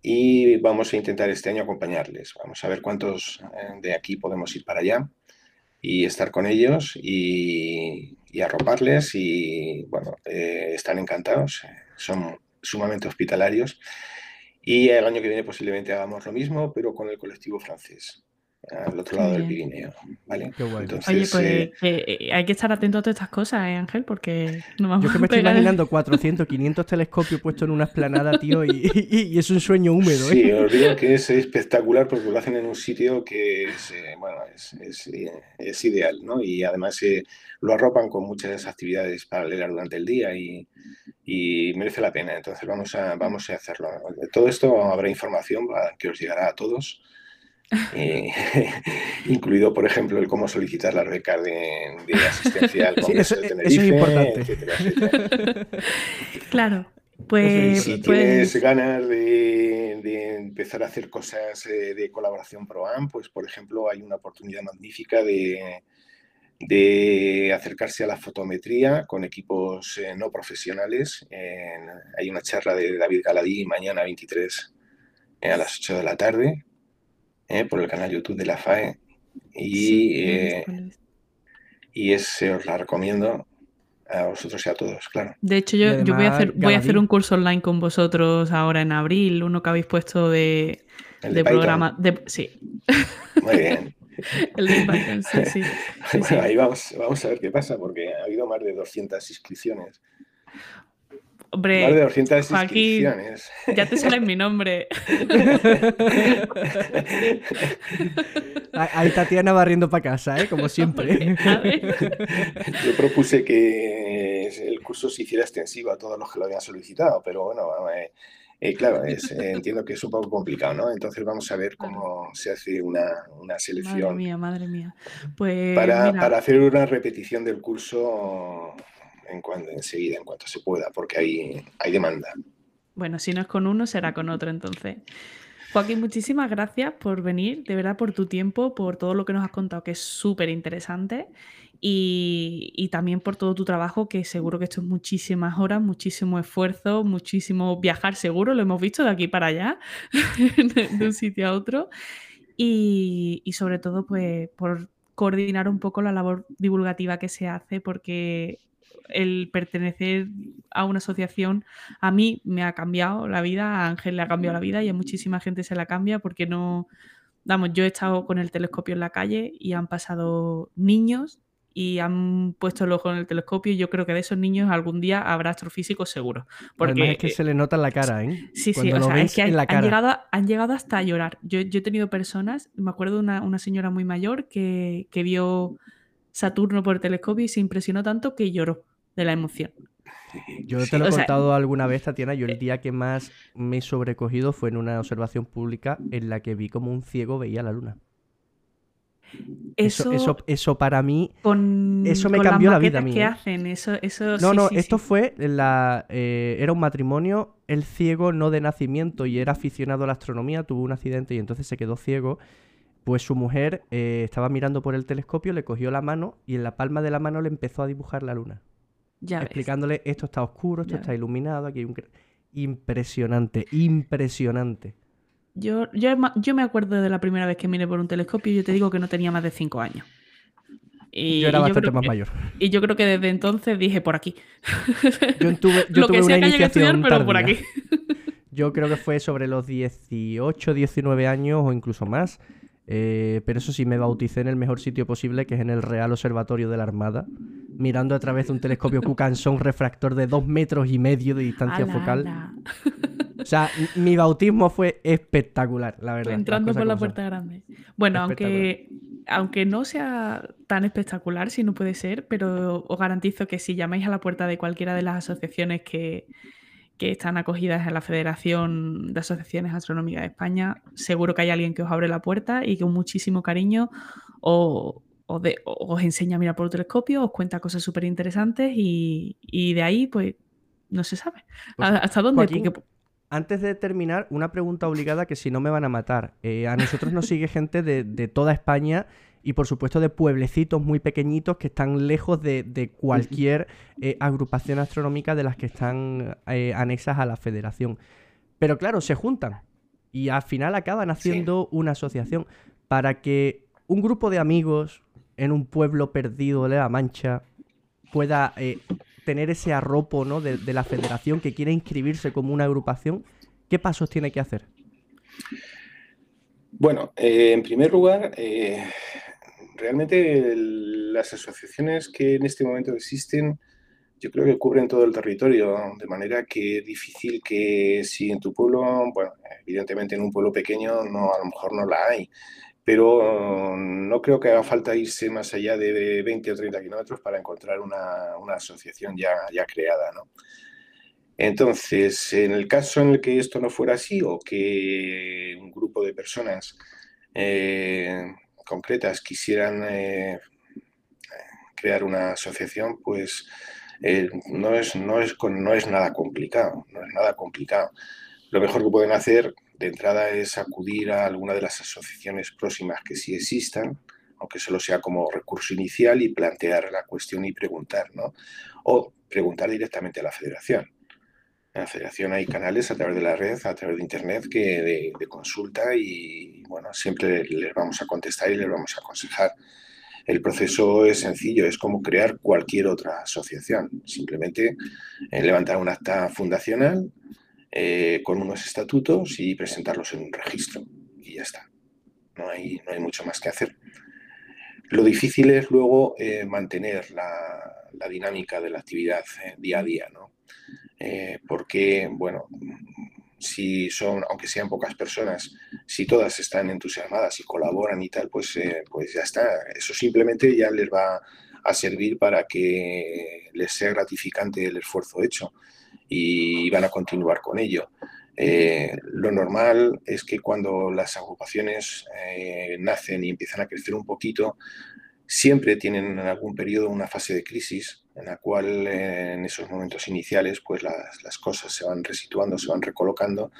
Y vamos a intentar este año acompañarles. Vamos a ver cuántos eh, de aquí podemos ir para allá y estar con ellos y, y arroparles y bueno, eh, están encantados, eh, son sumamente hospitalarios y el año que viene posiblemente hagamos lo mismo, pero con el colectivo francés. Al otro lado del Pirineo. ¿vale? Oye, pues eh, eh, hay que estar atento a todas estas cosas, ¿eh, Ángel? Porque no vamos Yo que me estoy imaginando 400, 500 telescopios puestos en una esplanada, tío, y, es un sueño húmedo. Sí, os digo que es espectacular porque lo hacen en un sitio que es, bueno, es, ideal, ¿no? Y además lo arropan con muchas actividades paralelas durante el día y, merece la pena. Entonces vamos a, vamos a hacerlo. De todo esto habrá información que os llegará a todos eh, <laughs> incluido, por ejemplo, el cómo solicitar la beca de, asistencia al Congreso de Tenerife, <laughs> es importante. <laughs> claro. Pues, si pues tienes ganas de, empezar a hacer cosas eh, de colaboración ProAm, pues por ejemplo hay una oportunidad magnífica de, acercarse a la fotometría con equipos eh, no profesionales. hay una charla de David Galadí mañana 23 a las 8 de la tarde ¿eh? por el canal YouTube de la FAE. Y, eh, y ese os la recomiendo a vosotros y a todos, claro. De hecho, yo, yo voy, a hacer, voy a hacer un curso online con vosotros ahora en abril, uno que habéis puesto de, de, programa. De, sí. Muy bien. <laughs> El de Python, sí, sí. <laughs> bueno, ahí vamos, vamos a ver qué pasa, porque ha habido más de 200 inscripciones. Hombre, Más de 200 inscripciones. ya te sale mi nombre. Ahí Tatiana barriendo para casa, ¿eh? como siempre. Yo propuse que el curso se hiciera extensivo a todos los que lo habían solicitado, pero bueno, eh, eh, claro, es, eh, entiendo que es un poco complicado, ¿no? Entonces vamos a ver cómo se hace una, selección. Madre mía, madre mía. Pues, para, para hacer una repetición del curso en cuando, enseguida, en cuanto se pueda, porque hay, hay demanda. Bueno, si no es con uno, será con otro entonces. Joaquín, muchísimas gracias por venir, de verdad, por tu tiempo, por todo lo que nos has contado, que es súper interesante, y, también por todo tu trabajo, que seguro que esto es muchísimas horas, muchísimo esfuerzo, muchísimo viajar seguro, lo hemos visto de aquí para allá, <laughs> de un <laughs> sitio a otro, y, y sobre todo, pues, por coordinar un poco la labor divulgativa que se hace, porque el pertenecer a una asociación a mí me ha cambiado la vida, a Ángel le ha cambiado la vida y a muchísima gente se la cambia porque no, vamos, yo he estado con el telescopio en la calle y han pasado niños y han puesto el ojo en el telescopio y yo creo que de esos niños algún día habrá astrofísicos seguro. Porque es que se le nota en la cara, ¿eh? Sí, sí, o sea, es que han, llegado, han llegado hasta a llorar. Yo, he tenido personas, me acuerdo de una, una señora muy mayor que, que vio Saturno por el telescopio y se impresionó tanto que lloró de la emoción. Yo te lo he contado alguna vez, Tatiana. Yo el eh, día que más me he sobrecogido fue en una observación pública en la que vi como un ciego veía la luna. Eso, eso, eso, para mí. eso me cambió la vida a mí. ¿Qué ¿eh? hacen? Eso, eso, no, no, esto fue. La, eh, era un matrimonio. El ciego no de nacimiento y era aficionado a la astronomía. Tuvo un accidente y entonces se quedó ciego. Pues su mujer estaba mirando por el telescopio, le cogió la mano y en la palma de la mano le empezó a dibujar la luna explicándole esto está oscuro, esto está iluminado, aquí hay un... Impresionante, impresionante. Yo, yo, yo, me acuerdo de la primera vez que miré por un telescopio y yo te digo que no tenía más de 5 años. Y, yo era bastante más mayor. Y yo creo que desde entonces dije por aquí. <laughs> Yo tuve, yo <laughs> tuve una iniciación pero por aquí. <laughs> Yo creo que fue sobre los 18, 19 años o incluso más. Eh, pero eso sí, me bauticé en el mejor sitio posible, que es en el Real Observatorio de la Armada, mirando a través de un telescopio Kukanson refractor de dos metros y medio de distancia focal. O sea, mi bautismo fue espectacular, la verdad. Entrando por la puerta grande. Bueno, aunque, aunque no sea tan espectacular, si no puede ser, pero os garantizo que si llamáis a la puerta de cualquiera de las asociaciones que, que están acogidas en la Federación de Asociaciones Astronómicas de España, seguro que hay alguien que os abre la puerta y con muchísimo cariño os, enseña a mirar por el telescopio, os cuenta cosas súper interesantes y, de ahí, pues, no se sabe. Pues, ¿Hasta dónde? Antes de terminar, una pregunta obligada que si no me van a matar. Eh, a nosotros nos sigue gente de, de toda España y por supuesto de pueblecitos muy pequeñitos que están lejos de, cualquier eh, agrupación astronómica de las que están eh, anexas a la federación. Pero claro, se juntan y al final acaban haciendo una asociación para que un grupo de amigos en un pueblo perdido de la Mancha pueda eh, tener ese arropo ¿no? de, la federación que quiere inscribirse como una agrupación. ¿Qué pasos tiene que hacer? Bueno, eh, en primer lugar, eh, realmente las asociaciones que en este momento existen, yo creo que cubren todo el territorio, de manera que es difícil que si en tu pueblo, bueno, evidentemente en un pueblo pequeño no, a lo mejor no la hay, pero no creo que haga falta irse más allá de 20 o 30 kilómetros para encontrar una, una asociación ya, ya creada, ¿no? Entonces, en el caso en el que esto no fuera así o que un grupo de personas eh, concretas quisieran eh, crear una asociación, pues eh, no, es, no, es, no es nada complicado, no es nada complicado. Lo mejor que pueden hacer de entrada es acudir a alguna de las asociaciones próximas que sí existan, aunque solo sea como recurso inicial y plantear la cuestión y preguntar, ¿no? O preguntar directamente a la federación. En la federación hay canales a través de la red, a través de internet, que de, consulta y, bueno, siempre les vamos a contestar y les vamos a aconsejar. El proceso es sencillo, es como crear cualquier otra asociación. Simplemente eh, levantar un acta fundacional eh, con unos estatutos y presentarlos en un registro. Y ya está. No hay, no hay mucho más que hacer. Lo difícil es luego eh, mantener la, la, dinámica de la actividad día a día, ¿no? Eh, porque, bueno, si son, aunque sean pocas personas, si todas están entusiasmadas y colaboran y tal, pues, eh, pues ya está. Eso simplemente ya les va a servir para que les sea gratificante el esfuerzo hecho y van a continuar con ello. Eh, lo normal es que cuando las agrupaciones nacen y empiezan a crecer un poquito, siempre tienen en algún periodo una fase de crisis en la cual en esos momentos iniciales pues las, cosas se van resituando, se van recolocando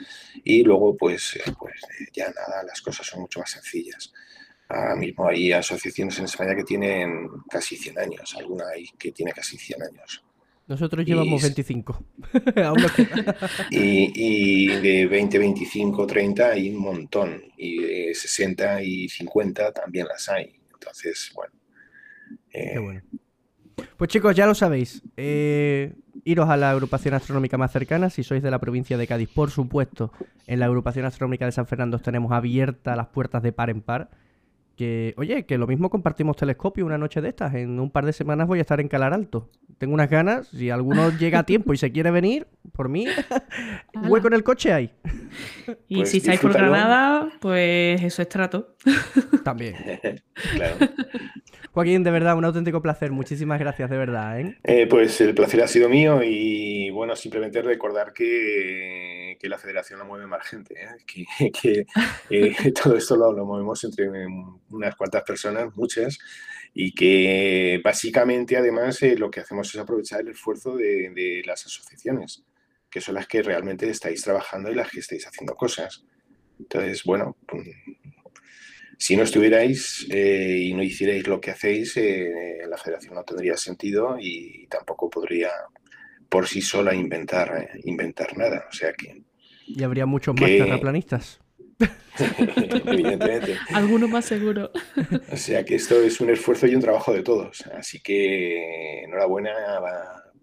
y luego pues, eh, pues eh, ya nada, las cosas son mucho más sencillas. Ahora mismo hay asociaciones en España que tienen casi 100 años, alguna hay que tiene casi 100 años. Nosotros llevamos 25. <laughs> <laughs> y, y, de 20, 25, 30 hay un montón. Y de 60 y 50 también las hay. Entonces, bueno. Qué bueno. Pues chicos, ya lo sabéis. Eh, iros a la agrupación astronómica más cercana, si sois de la provincia de Cádiz, por supuesto. En la agrupación astronómica de San Fernando tenemos abiertas las puertas de par en par. Que, oye, que lo mismo compartimos telescopio una noche de estas. En un par de semanas voy a estar en Calar Alto. Tengo unas ganas. Si alguno <laughs> llega a tiempo y se quiere venir, por mí, hueco en el coche hay. <laughs> Y pues si estáis por Granada, pues eso es trato. <laughs> También. claro. Joaquín, de verdad, un auténtico placer. Muchísimas gracias, de verdad. ¿eh? Eh, pues el placer ha sido mío y bueno, simplemente recordar que, la federación la mueve más gente, ¿eh? que, todo esto lo, lo, movemos entre unas cuantas personas, muchas, y que básicamente además lo que hacemos es aprovechar el esfuerzo de, de las asociaciones, que son las que realmente estáis trabajando y las que estáis haciendo cosas. Entonces, bueno, si no estuvierais eh, y no hicierais lo que hacéis, eh, la federación no tendría sentido y tampoco podría por sí sola inventar, eh, inventar nada. O sea que. Y habría muchos más terraplanistas. <laughs> Evidentemente. Alguno más seguro. O sea que esto es un esfuerzo y un trabajo de todos. Así que enhorabuena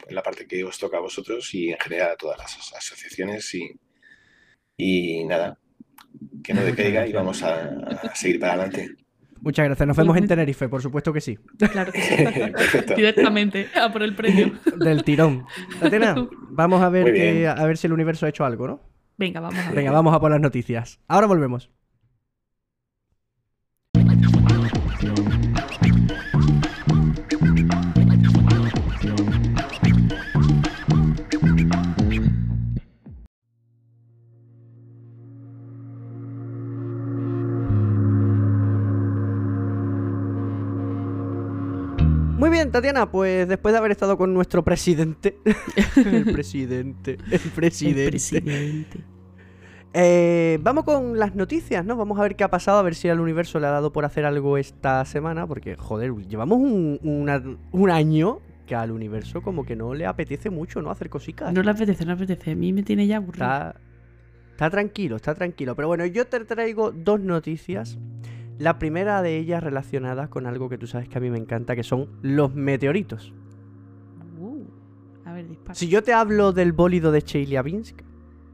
en la parte que os toca a vosotros y en general a todas las asociaciones. Y, y nada, que no decaiga y vamos a, seguir para adelante. Muchas gracias. Nos vemos en Tenerife, por supuesto que sí. Claro que sí. <laughs> Directamente, a por el premio. Del tirón. Tatiana, <laughs> vamos a ver, a ver si el universo ha hecho algo, ¿no? Venga, vamos a ver. Venga, vamos a por las noticias. Ahora volvemos. Bien, Tatiana, pues después de haber estado con nuestro presidente. <laughs> el presidente. El presidente. El presidente. Eh, vamos con las noticias, ¿no? Vamos a ver qué ha pasado, a ver si al universo le ha dado por hacer algo esta semana, porque, joder, llevamos un, año que al universo como que no le apetece mucho, ¿no? Hacer cositas. No le apetece, no le apetece. A mí me tiene ya aburrido. Está, está tranquilo, está tranquilo. Pero bueno, yo te traigo dos noticias la primera de ellas relacionada con algo que tú sabes que a mí me encanta, que son los meteoritos. Uh, a ver, Si yo te hablo del bólido de Chelyabinsk,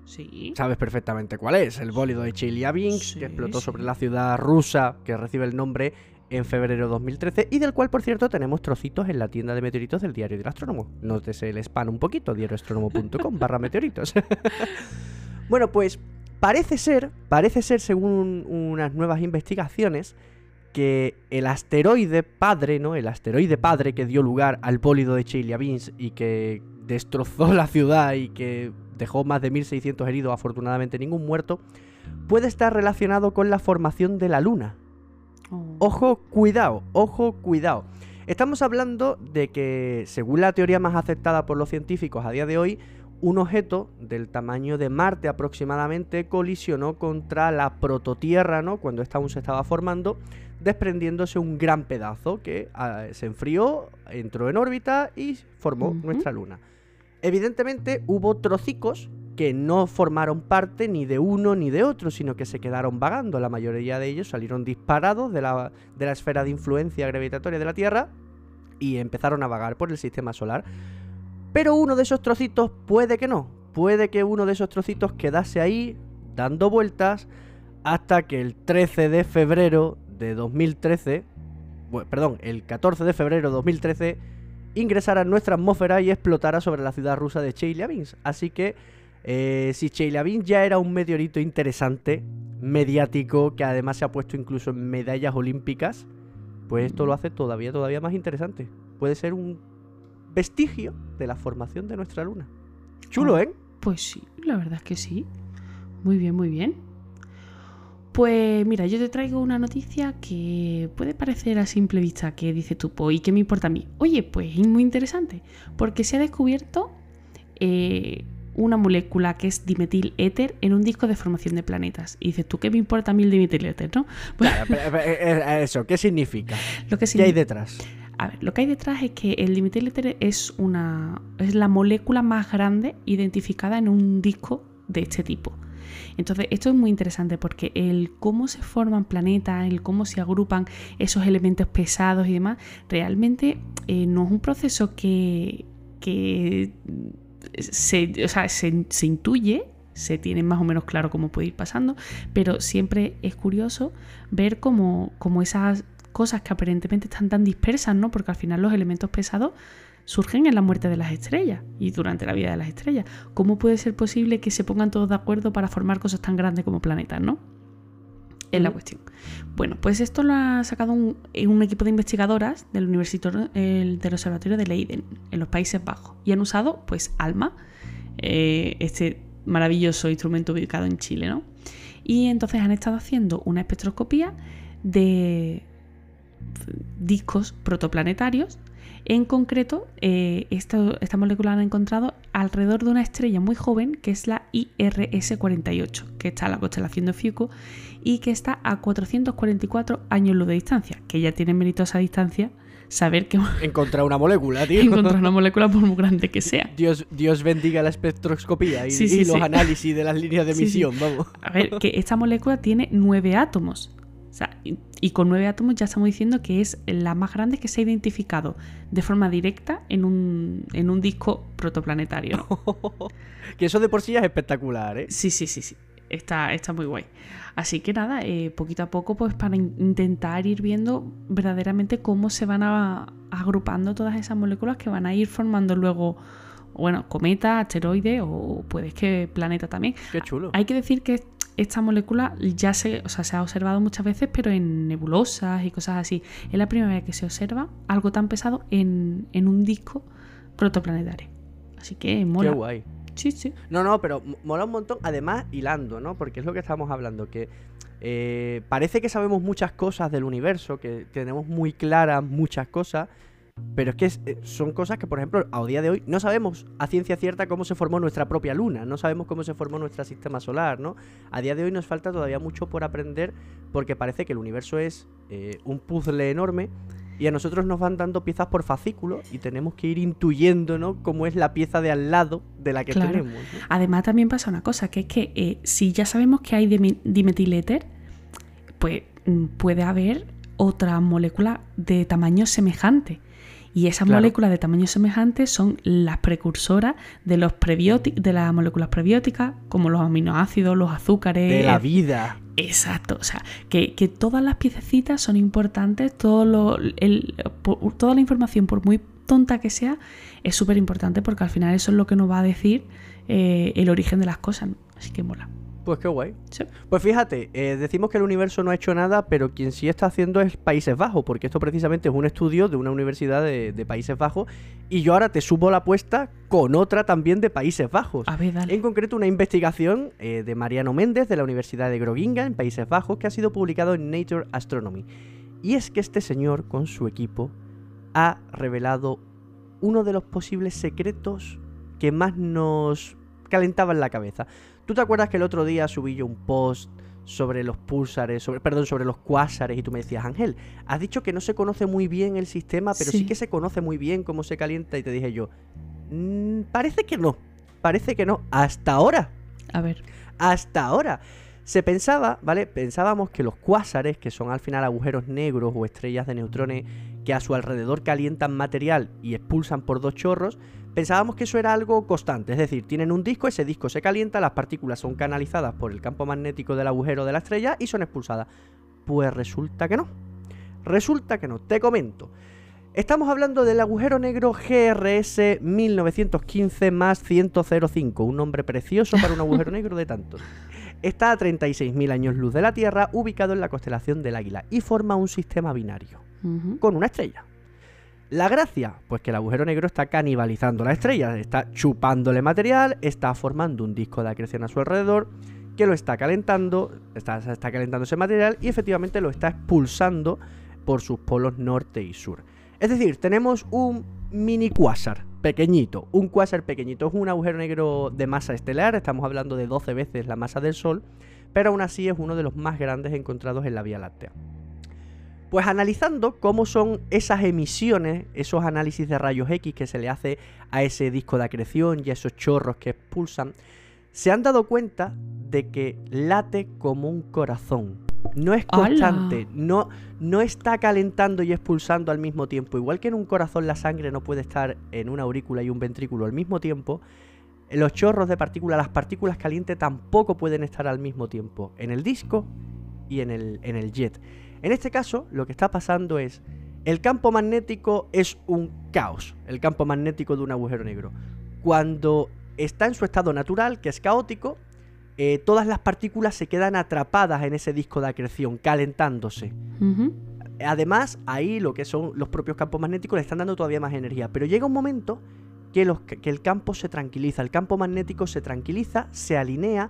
Sí. Sabes perfectamente cuál es, el bólido de Chelyabinsk, Sí, que explotó sí. sobre la ciudad rusa que recibe el nombre en febrero de 2013 y del cual, por cierto, tenemos trocitos en la tienda de meteoritos del Diario del Astrónomo. Nótese el spam un poquito, diarioastronomo.com barra meteoritos. <laughs> bueno, pues parece ser, parece ser, según unas nuevas investigaciones, que el asteroide padre, ¿no? El asteroide padre que dio lugar al bólido de Chelyabinsk y que destrozó la ciudad y que dejó más de 1600 heridos, afortunadamente ningún muerto, puede estar relacionado con la formación de la Luna. Oh. Ojo, cuidado, ojo, cuidado. Estamos hablando de que, según la teoría más aceptada por los científicos a día de hoy, un objeto del tamaño de Marte aproximadamente colisionó contra la prototierra, ¿no? Cuando esta aún se estaba formando, desprendiéndose un gran pedazo que ah, se enfrió, entró en órbita y formó nuestra Luna. Evidentemente hubo trocicos que no formaron parte ni de uno ni de otro, sino que se quedaron vagando. La mayoría de ellos salieron disparados de la, de la esfera de influencia gravitatoria de la Tierra y empezaron a vagar por el sistema solar. Pero uno de esos trocitos puede que no. Puede que uno de esos trocitos quedase ahí dando vueltas hasta que el 13 de febrero de 2013, bu- perdón, el 14 de febrero de 2013 ingresara en nuestra atmósfera y explotara sobre la ciudad rusa de Chelyabinsk. Así que eh, si Chelyabinsk ya era un meteorito interesante, mediático, que además se ha puesto incluso en medallas olímpicas, pues esto lo hace todavía, todavía más interesante. Puede ser un vestigio de la formación de nuestra luna. Chulo, Ah. ¿eh? Pues sí, la verdad es que sí. Muy bien, muy bien. Pues mira, yo te traigo una noticia que puede parecer a simple vista que dice tú, pues, ¿y qué me importa a mí? Oye, pues es muy interesante, porque se ha descubierto eh, una molécula que es dimetil éter en un disco de formación de planetas. Y dices tú, ¿qué me importa a mí el dimetil éter, no? Pues, eh, eh, eso, ¿qué significa? <laughs> lo que ¿Qué hay significa- detrás? A ver, lo que hay detrás es que el éter es una es la molécula más grande identificada en un disco de este tipo. Entonces, esto es muy interesante porque el cómo se forman planetas, el cómo se agrupan esos elementos pesados y demás, realmente eh, no es un proceso que, que se, o sea, se, se intuye, se tiene más o menos claro cómo puede ir pasando, pero siempre es curioso ver cómo, cómo esas cosas que aparentemente están tan dispersas, ¿no? Porque al final los elementos pesados surgen en la muerte de las estrellas y durante la vida de las estrellas. ¿Cómo puede ser posible que se pongan todos de acuerdo para formar cosas tan grandes como planetas, no? Es la Ujú. cuestión. Bueno, pues esto lo ha sacado un, un equipo de investigadoras del, universito- el- del Observatorio de Leiden, en los Países Bajos, y han usado, pues, ALMA, eh, este maravilloso instrumento ubicado en Chile, ¿no? Y entonces han estado haciendo una espectroscopía de discos protoplanetarios. En concreto, eh, esta molécula la han encontrado alrededor de una estrella muy joven que es la IRS-48, que está en la constelación de Fiuco y que está a 444 años luz de distancia, que ya tiene mérito a esa distancia saber que <laughs> Encontrar una molécula, tío. encontrar una molécula por muy grande que sea. Dios, Dios bendiga la espectroscopía y, Sí, sí, y los sí. análisis de las líneas de <laughs> emisión, vamos. A ver, que esta molécula tiene nueve átomos. O sea, y, y con nueve átomos ya estamos diciendo que es la más grande que se ha identificado de forma directa en un, en un disco protoplanetario. ¿no? <laughs> que eso de por sí ya es espectacular, ¿eh? Sí, sí, sí, sí. Está, está muy guay. Así que nada, eh, poquito a poco, pues para in- intentar ir viendo verdaderamente cómo se van a- agrupando todas esas moléculas que van a ir formando luego, bueno, cometa, asteroide o puede que planeta también. Qué chulo. Hay que decir que esta molécula ya se, o sea, se ha observado muchas veces, pero en nebulosas y cosas así. Es la primera vez que se observa algo tan pesado en, en un disco protoplanetario. Así que mola. Qué guay. Sí, sí. No, no, pero mo- mola un montón, además hilando, ¿no? Porque es lo que estamos hablando, que eh, parece que sabemos muchas cosas del universo, que tenemos muy claras muchas cosas, pero es que es- eh, son cosas que, por ejemplo, a día de hoy no sabemos a ciencia cierta cómo se formó nuestra propia luna, no sabemos cómo se formó nuestro sistema solar, ¿no? A día de hoy nos falta todavía mucho por aprender porque parece que el universo es eh, un puzzle enorme y a nosotros nos van dando piezas por fascículo y tenemos que ir intuyendo, ¿no? Cómo es la pieza de al lado de la que Claro. tenemos. ¿no? Además también pasa una cosa, que es que eh, si ya sabemos que hay dimetiléter, pues mm, puede haber otra molécula de tamaño semejante. Y esas Claro. moléculas de tamaño semejante son las precursoras de los de las moléculas prebióticas, como los aminoácidos, los azúcares. De la vida. Exacto, o sea, que, que todas las piececitas son importantes, todo lo, el- por- toda la información, por muy tonta que sea, es súper importante porque al final eso es lo que nos va a decir eh, el origen de las cosas. ¿no? Así que mola. Pues qué guay. Sí. Pues fíjate, eh, decimos que el universo no ha hecho nada, pero quien sí está haciendo es Países Bajos, porque esto precisamente es un estudio de una universidad de, de Países Bajos, y yo ahora te subo la apuesta con otra también de Países Bajos. A ver, dale. En concreto, una investigación eh, de Mariano Méndez de la Universidad de Groningen, en Países Bajos, que ha sido publicado en Nature Astronomy. Y es que este señor, con su equipo, ha revelado uno de los posibles secretos que más nos calentaban la cabeza. ¿Tú te acuerdas que el otro día subí yo un post sobre los púlsares, sobre, perdón, sobre los cuásares y tú me decías, Ángel, has dicho que no se conoce muy bien el sistema, pero sí, Sí. que se conoce muy bien cómo se calienta y te dije yo, "Mm, parece que no, parece que no, hasta ahora, A ver. hasta ahora. Se pensaba, ¿vale? Pensábamos que los cuásares, que son al final agujeros negros o estrellas de neutrones que a su alrededor calientan material y expulsan por dos chorros, pensábamos que eso era algo constante, es decir, tienen un disco, ese disco se calienta, las partículas son canalizadas por el campo magnético del agujero de la estrella y son expulsadas. Pues resulta que no. Resulta que no, te comento. Estamos hablando del agujero negro GRS 1915 más 105, un nombre precioso para un agujero negro de tantos. Está a 36.000 años luz de la Tierra, ubicado en la constelación del Águila, y forma un sistema binario, con una estrella. La gracia, pues que el agujero negro está canibalizando la estrella, está chupándole material, está formando un disco de acreción a su alrededor, que lo está calentando, está, está calentando ese material y efectivamente lo está expulsando por sus polos norte y sur. Es decir, tenemos un mini cuásar pequeñito, un cuásar pequeñito, es un agujero negro de masa estelar, estamos hablando de 12 veces la masa del Sol, pero aún así es uno de los más grandes encontrados en la Vía Láctea. Pues analizando cómo son esas emisiones, esos análisis de rayos X que se le hace a ese disco de acreción y a esos chorros que expulsan, se han dado cuenta de que late como un corazón. No es constante, no, no está calentando y expulsando al mismo tiempo. Igual que en un corazón la sangre no puede estar en una aurícula y un ventrículo al mismo tiempo, los chorros de partículas, las partículas calientes tampoco pueden estar al mismo tiempo en el disco y en el, en el jet. En este caso, lo que está pasando es, el campo magnético es un caos, el campo magnético de un agujero negro. Cuando está en su estado natural, que es caótico, eh, todas las partículas se quedan atrapadas en ese disco de acreción, calentándose. Además, ahí lo que son los propios campos magnéticos le están dando todavía más energía. Pero llega un momento que, los- que el campo se tranquiliza, el campo magnético se tranquiliza, se alinea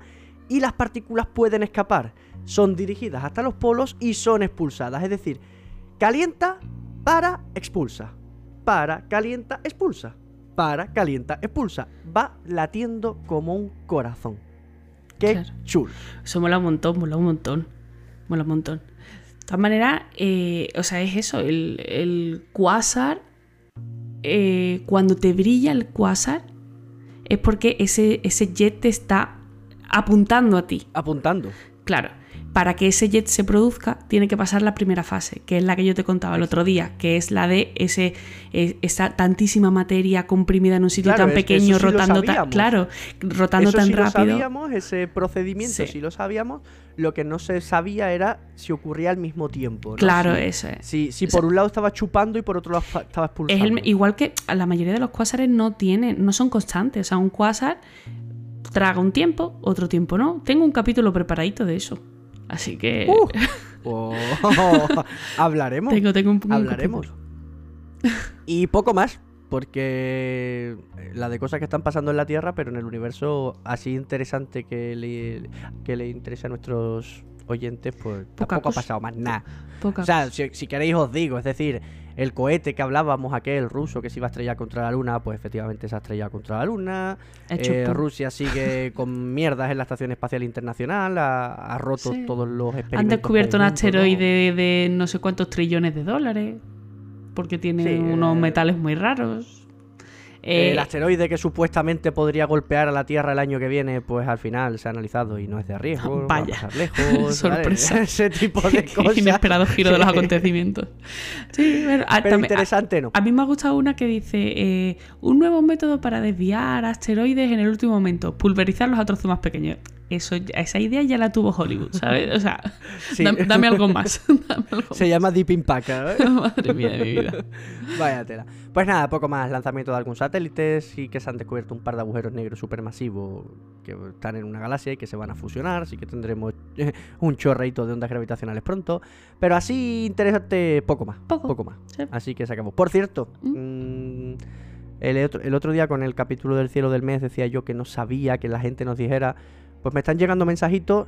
y las partículas pueden escapar. Son dirigidas hasta los polos y son expulsadas. Es decir, calienta, para, expulsa. Para, calienta, expulsa. Para, calienta, expulsa. Va latiendo como un corazón. Qué Claro. chulo. Eso mola un montón, mola un montón. Mola un montón. De todas maneras, eh, o sea, es eso, el, el cuásar, eh, cuando te brilla el cuásar, es porque ese, ese jet te está apuntando a ti. Apuntando. Claro, para que ese jet se produzca, tiene que pasar la primera fase, que es la que yo te contaba el otro día, que es la de ese, eh, esa tantísima materia comprimida en un sitio Claro, tan pequeño, eso sí lo rotando tan, claro, rotando Eso tan sí lo rápido. sabíamos, ese procedimiento Sí. sí. lo sabíamos. Lo que no se sabía era si ocurría al mismo tiempo. ¿no? Claro, Si- eso es. Si, si O sea, por un lado estaba chupando y por otro lado estaba Es expulsando. el- igual que la mayoría de los cuásares no tienen, no son constantes. O sea, un cuásar traga un tiempo, otro tiempo no. Tengo un capítulo preparadito de eso. Así que Uh, <laughs> Oh, <laughs> hablaremos. tengo, tengo un, un hablaremos. <laughs> Y poco más, porque eh, la de cosas que están pasando en la Tierra, pero en el universo así interesante que le, que le interesa a nuestros oyentes, pues Poca tampoco ha pasado más nada. Poca O sea, si, si queréis os digo, es decir, el cohete que hablábamos, aquel ruso que se iba a estrellar contra la Luna, pues efectivamente se ha estrellado contra la Luna. Eh. Rusia sigue <laughs> con mierdas en la Estación Espacial Internacional, ha, ha roto Sí. todos los experimentos. Han descubierto un asteroide de no sé cuántos trillones de dólares. Porque tiene Sí, unos eh. metales muy raros. Eh, el asteroide que supuestamente podría golpear a la Tierra el año que viene, pues al final se ha analizado y no es de riesgo. va a Vaya. pasar lejos, <laughs> ¿vale? Sorpresa. <laughs> Ese tipo de <laughs> cosas. Inesperado giro de los acontecimientos. Sí, bueno, ah, Pero también- interesante no. A mí me ha gustado una que dice eh, un nuevo método para desviar asteroides en el último momento, pulverizarlos a trozos más pequeños. Eso, ya- esa idea ya la tuvo Hollywood, ¿sabes? O sea, <laughs> Sí. dame, algo más. <laughs> Dame algo Se llama Deep Impact. ¿eh? <laughs> Madre mía de mi vida. Vaya tela. Pues nada, poco más. Lanzamiento de algún satélite. Sí que se han descubierto un par de agujeros negros supermasivos que están en una galaxia y que se van a fusionar. Así que tendremos un chorreito de ondas gravitacionales pronto. Pero así interesante, poco más. Poco. Poco más. Sí. Así que se acabó. Por cierto, mm, el, otro, el otro día con el capítulo del cielo del mes decía yo que no sabía que la gente nos dijera. Pues me están llegando mensajitos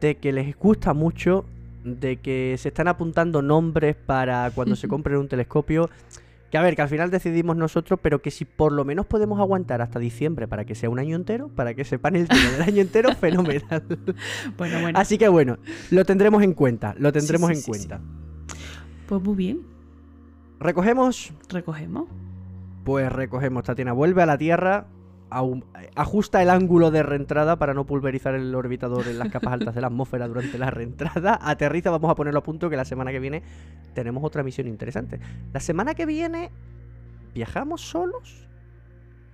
de que les gusta mucho, de que se están apuntando nombres para cuando se compren un telescopio. Que a ver, que al final decidimos nosotros, pero que si por lo menos podemos aguantar hasta diciembre para que sea un año entero, para que sepan el tiro del año entero, <laughs> fenomenal. <laughs> Bueno, bueno. Así que bueno, lo tendremos en cuenta, lo tendremos sí, en sí, cuenta. Pues muy bien. Recogemos, Recogemos. pues recogemos, Tatiana, vuelve a la Tierra, ajusta el ángulo de reentrada para no pulverizar el orbitador en las capas altas de la atmósfera durante la reentrada, aterriza, vamos a ponerlo a punto que la semana que viene tenemos otra misión interesante. La semana que viene, ¿viajamos solos?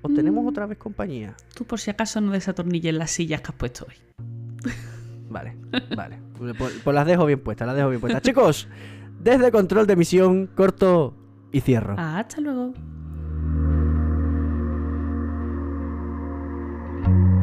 ¿O tenemos Mm. otra vez compañía? Tú por si acaso no desatornilles las sillas que has puesto hoy. Vale, vale. Pues, pues las dejo bien puestas, las dejo bien puestas. Chicos, desde control de misión, corto y cierro. Hasta luego. thank you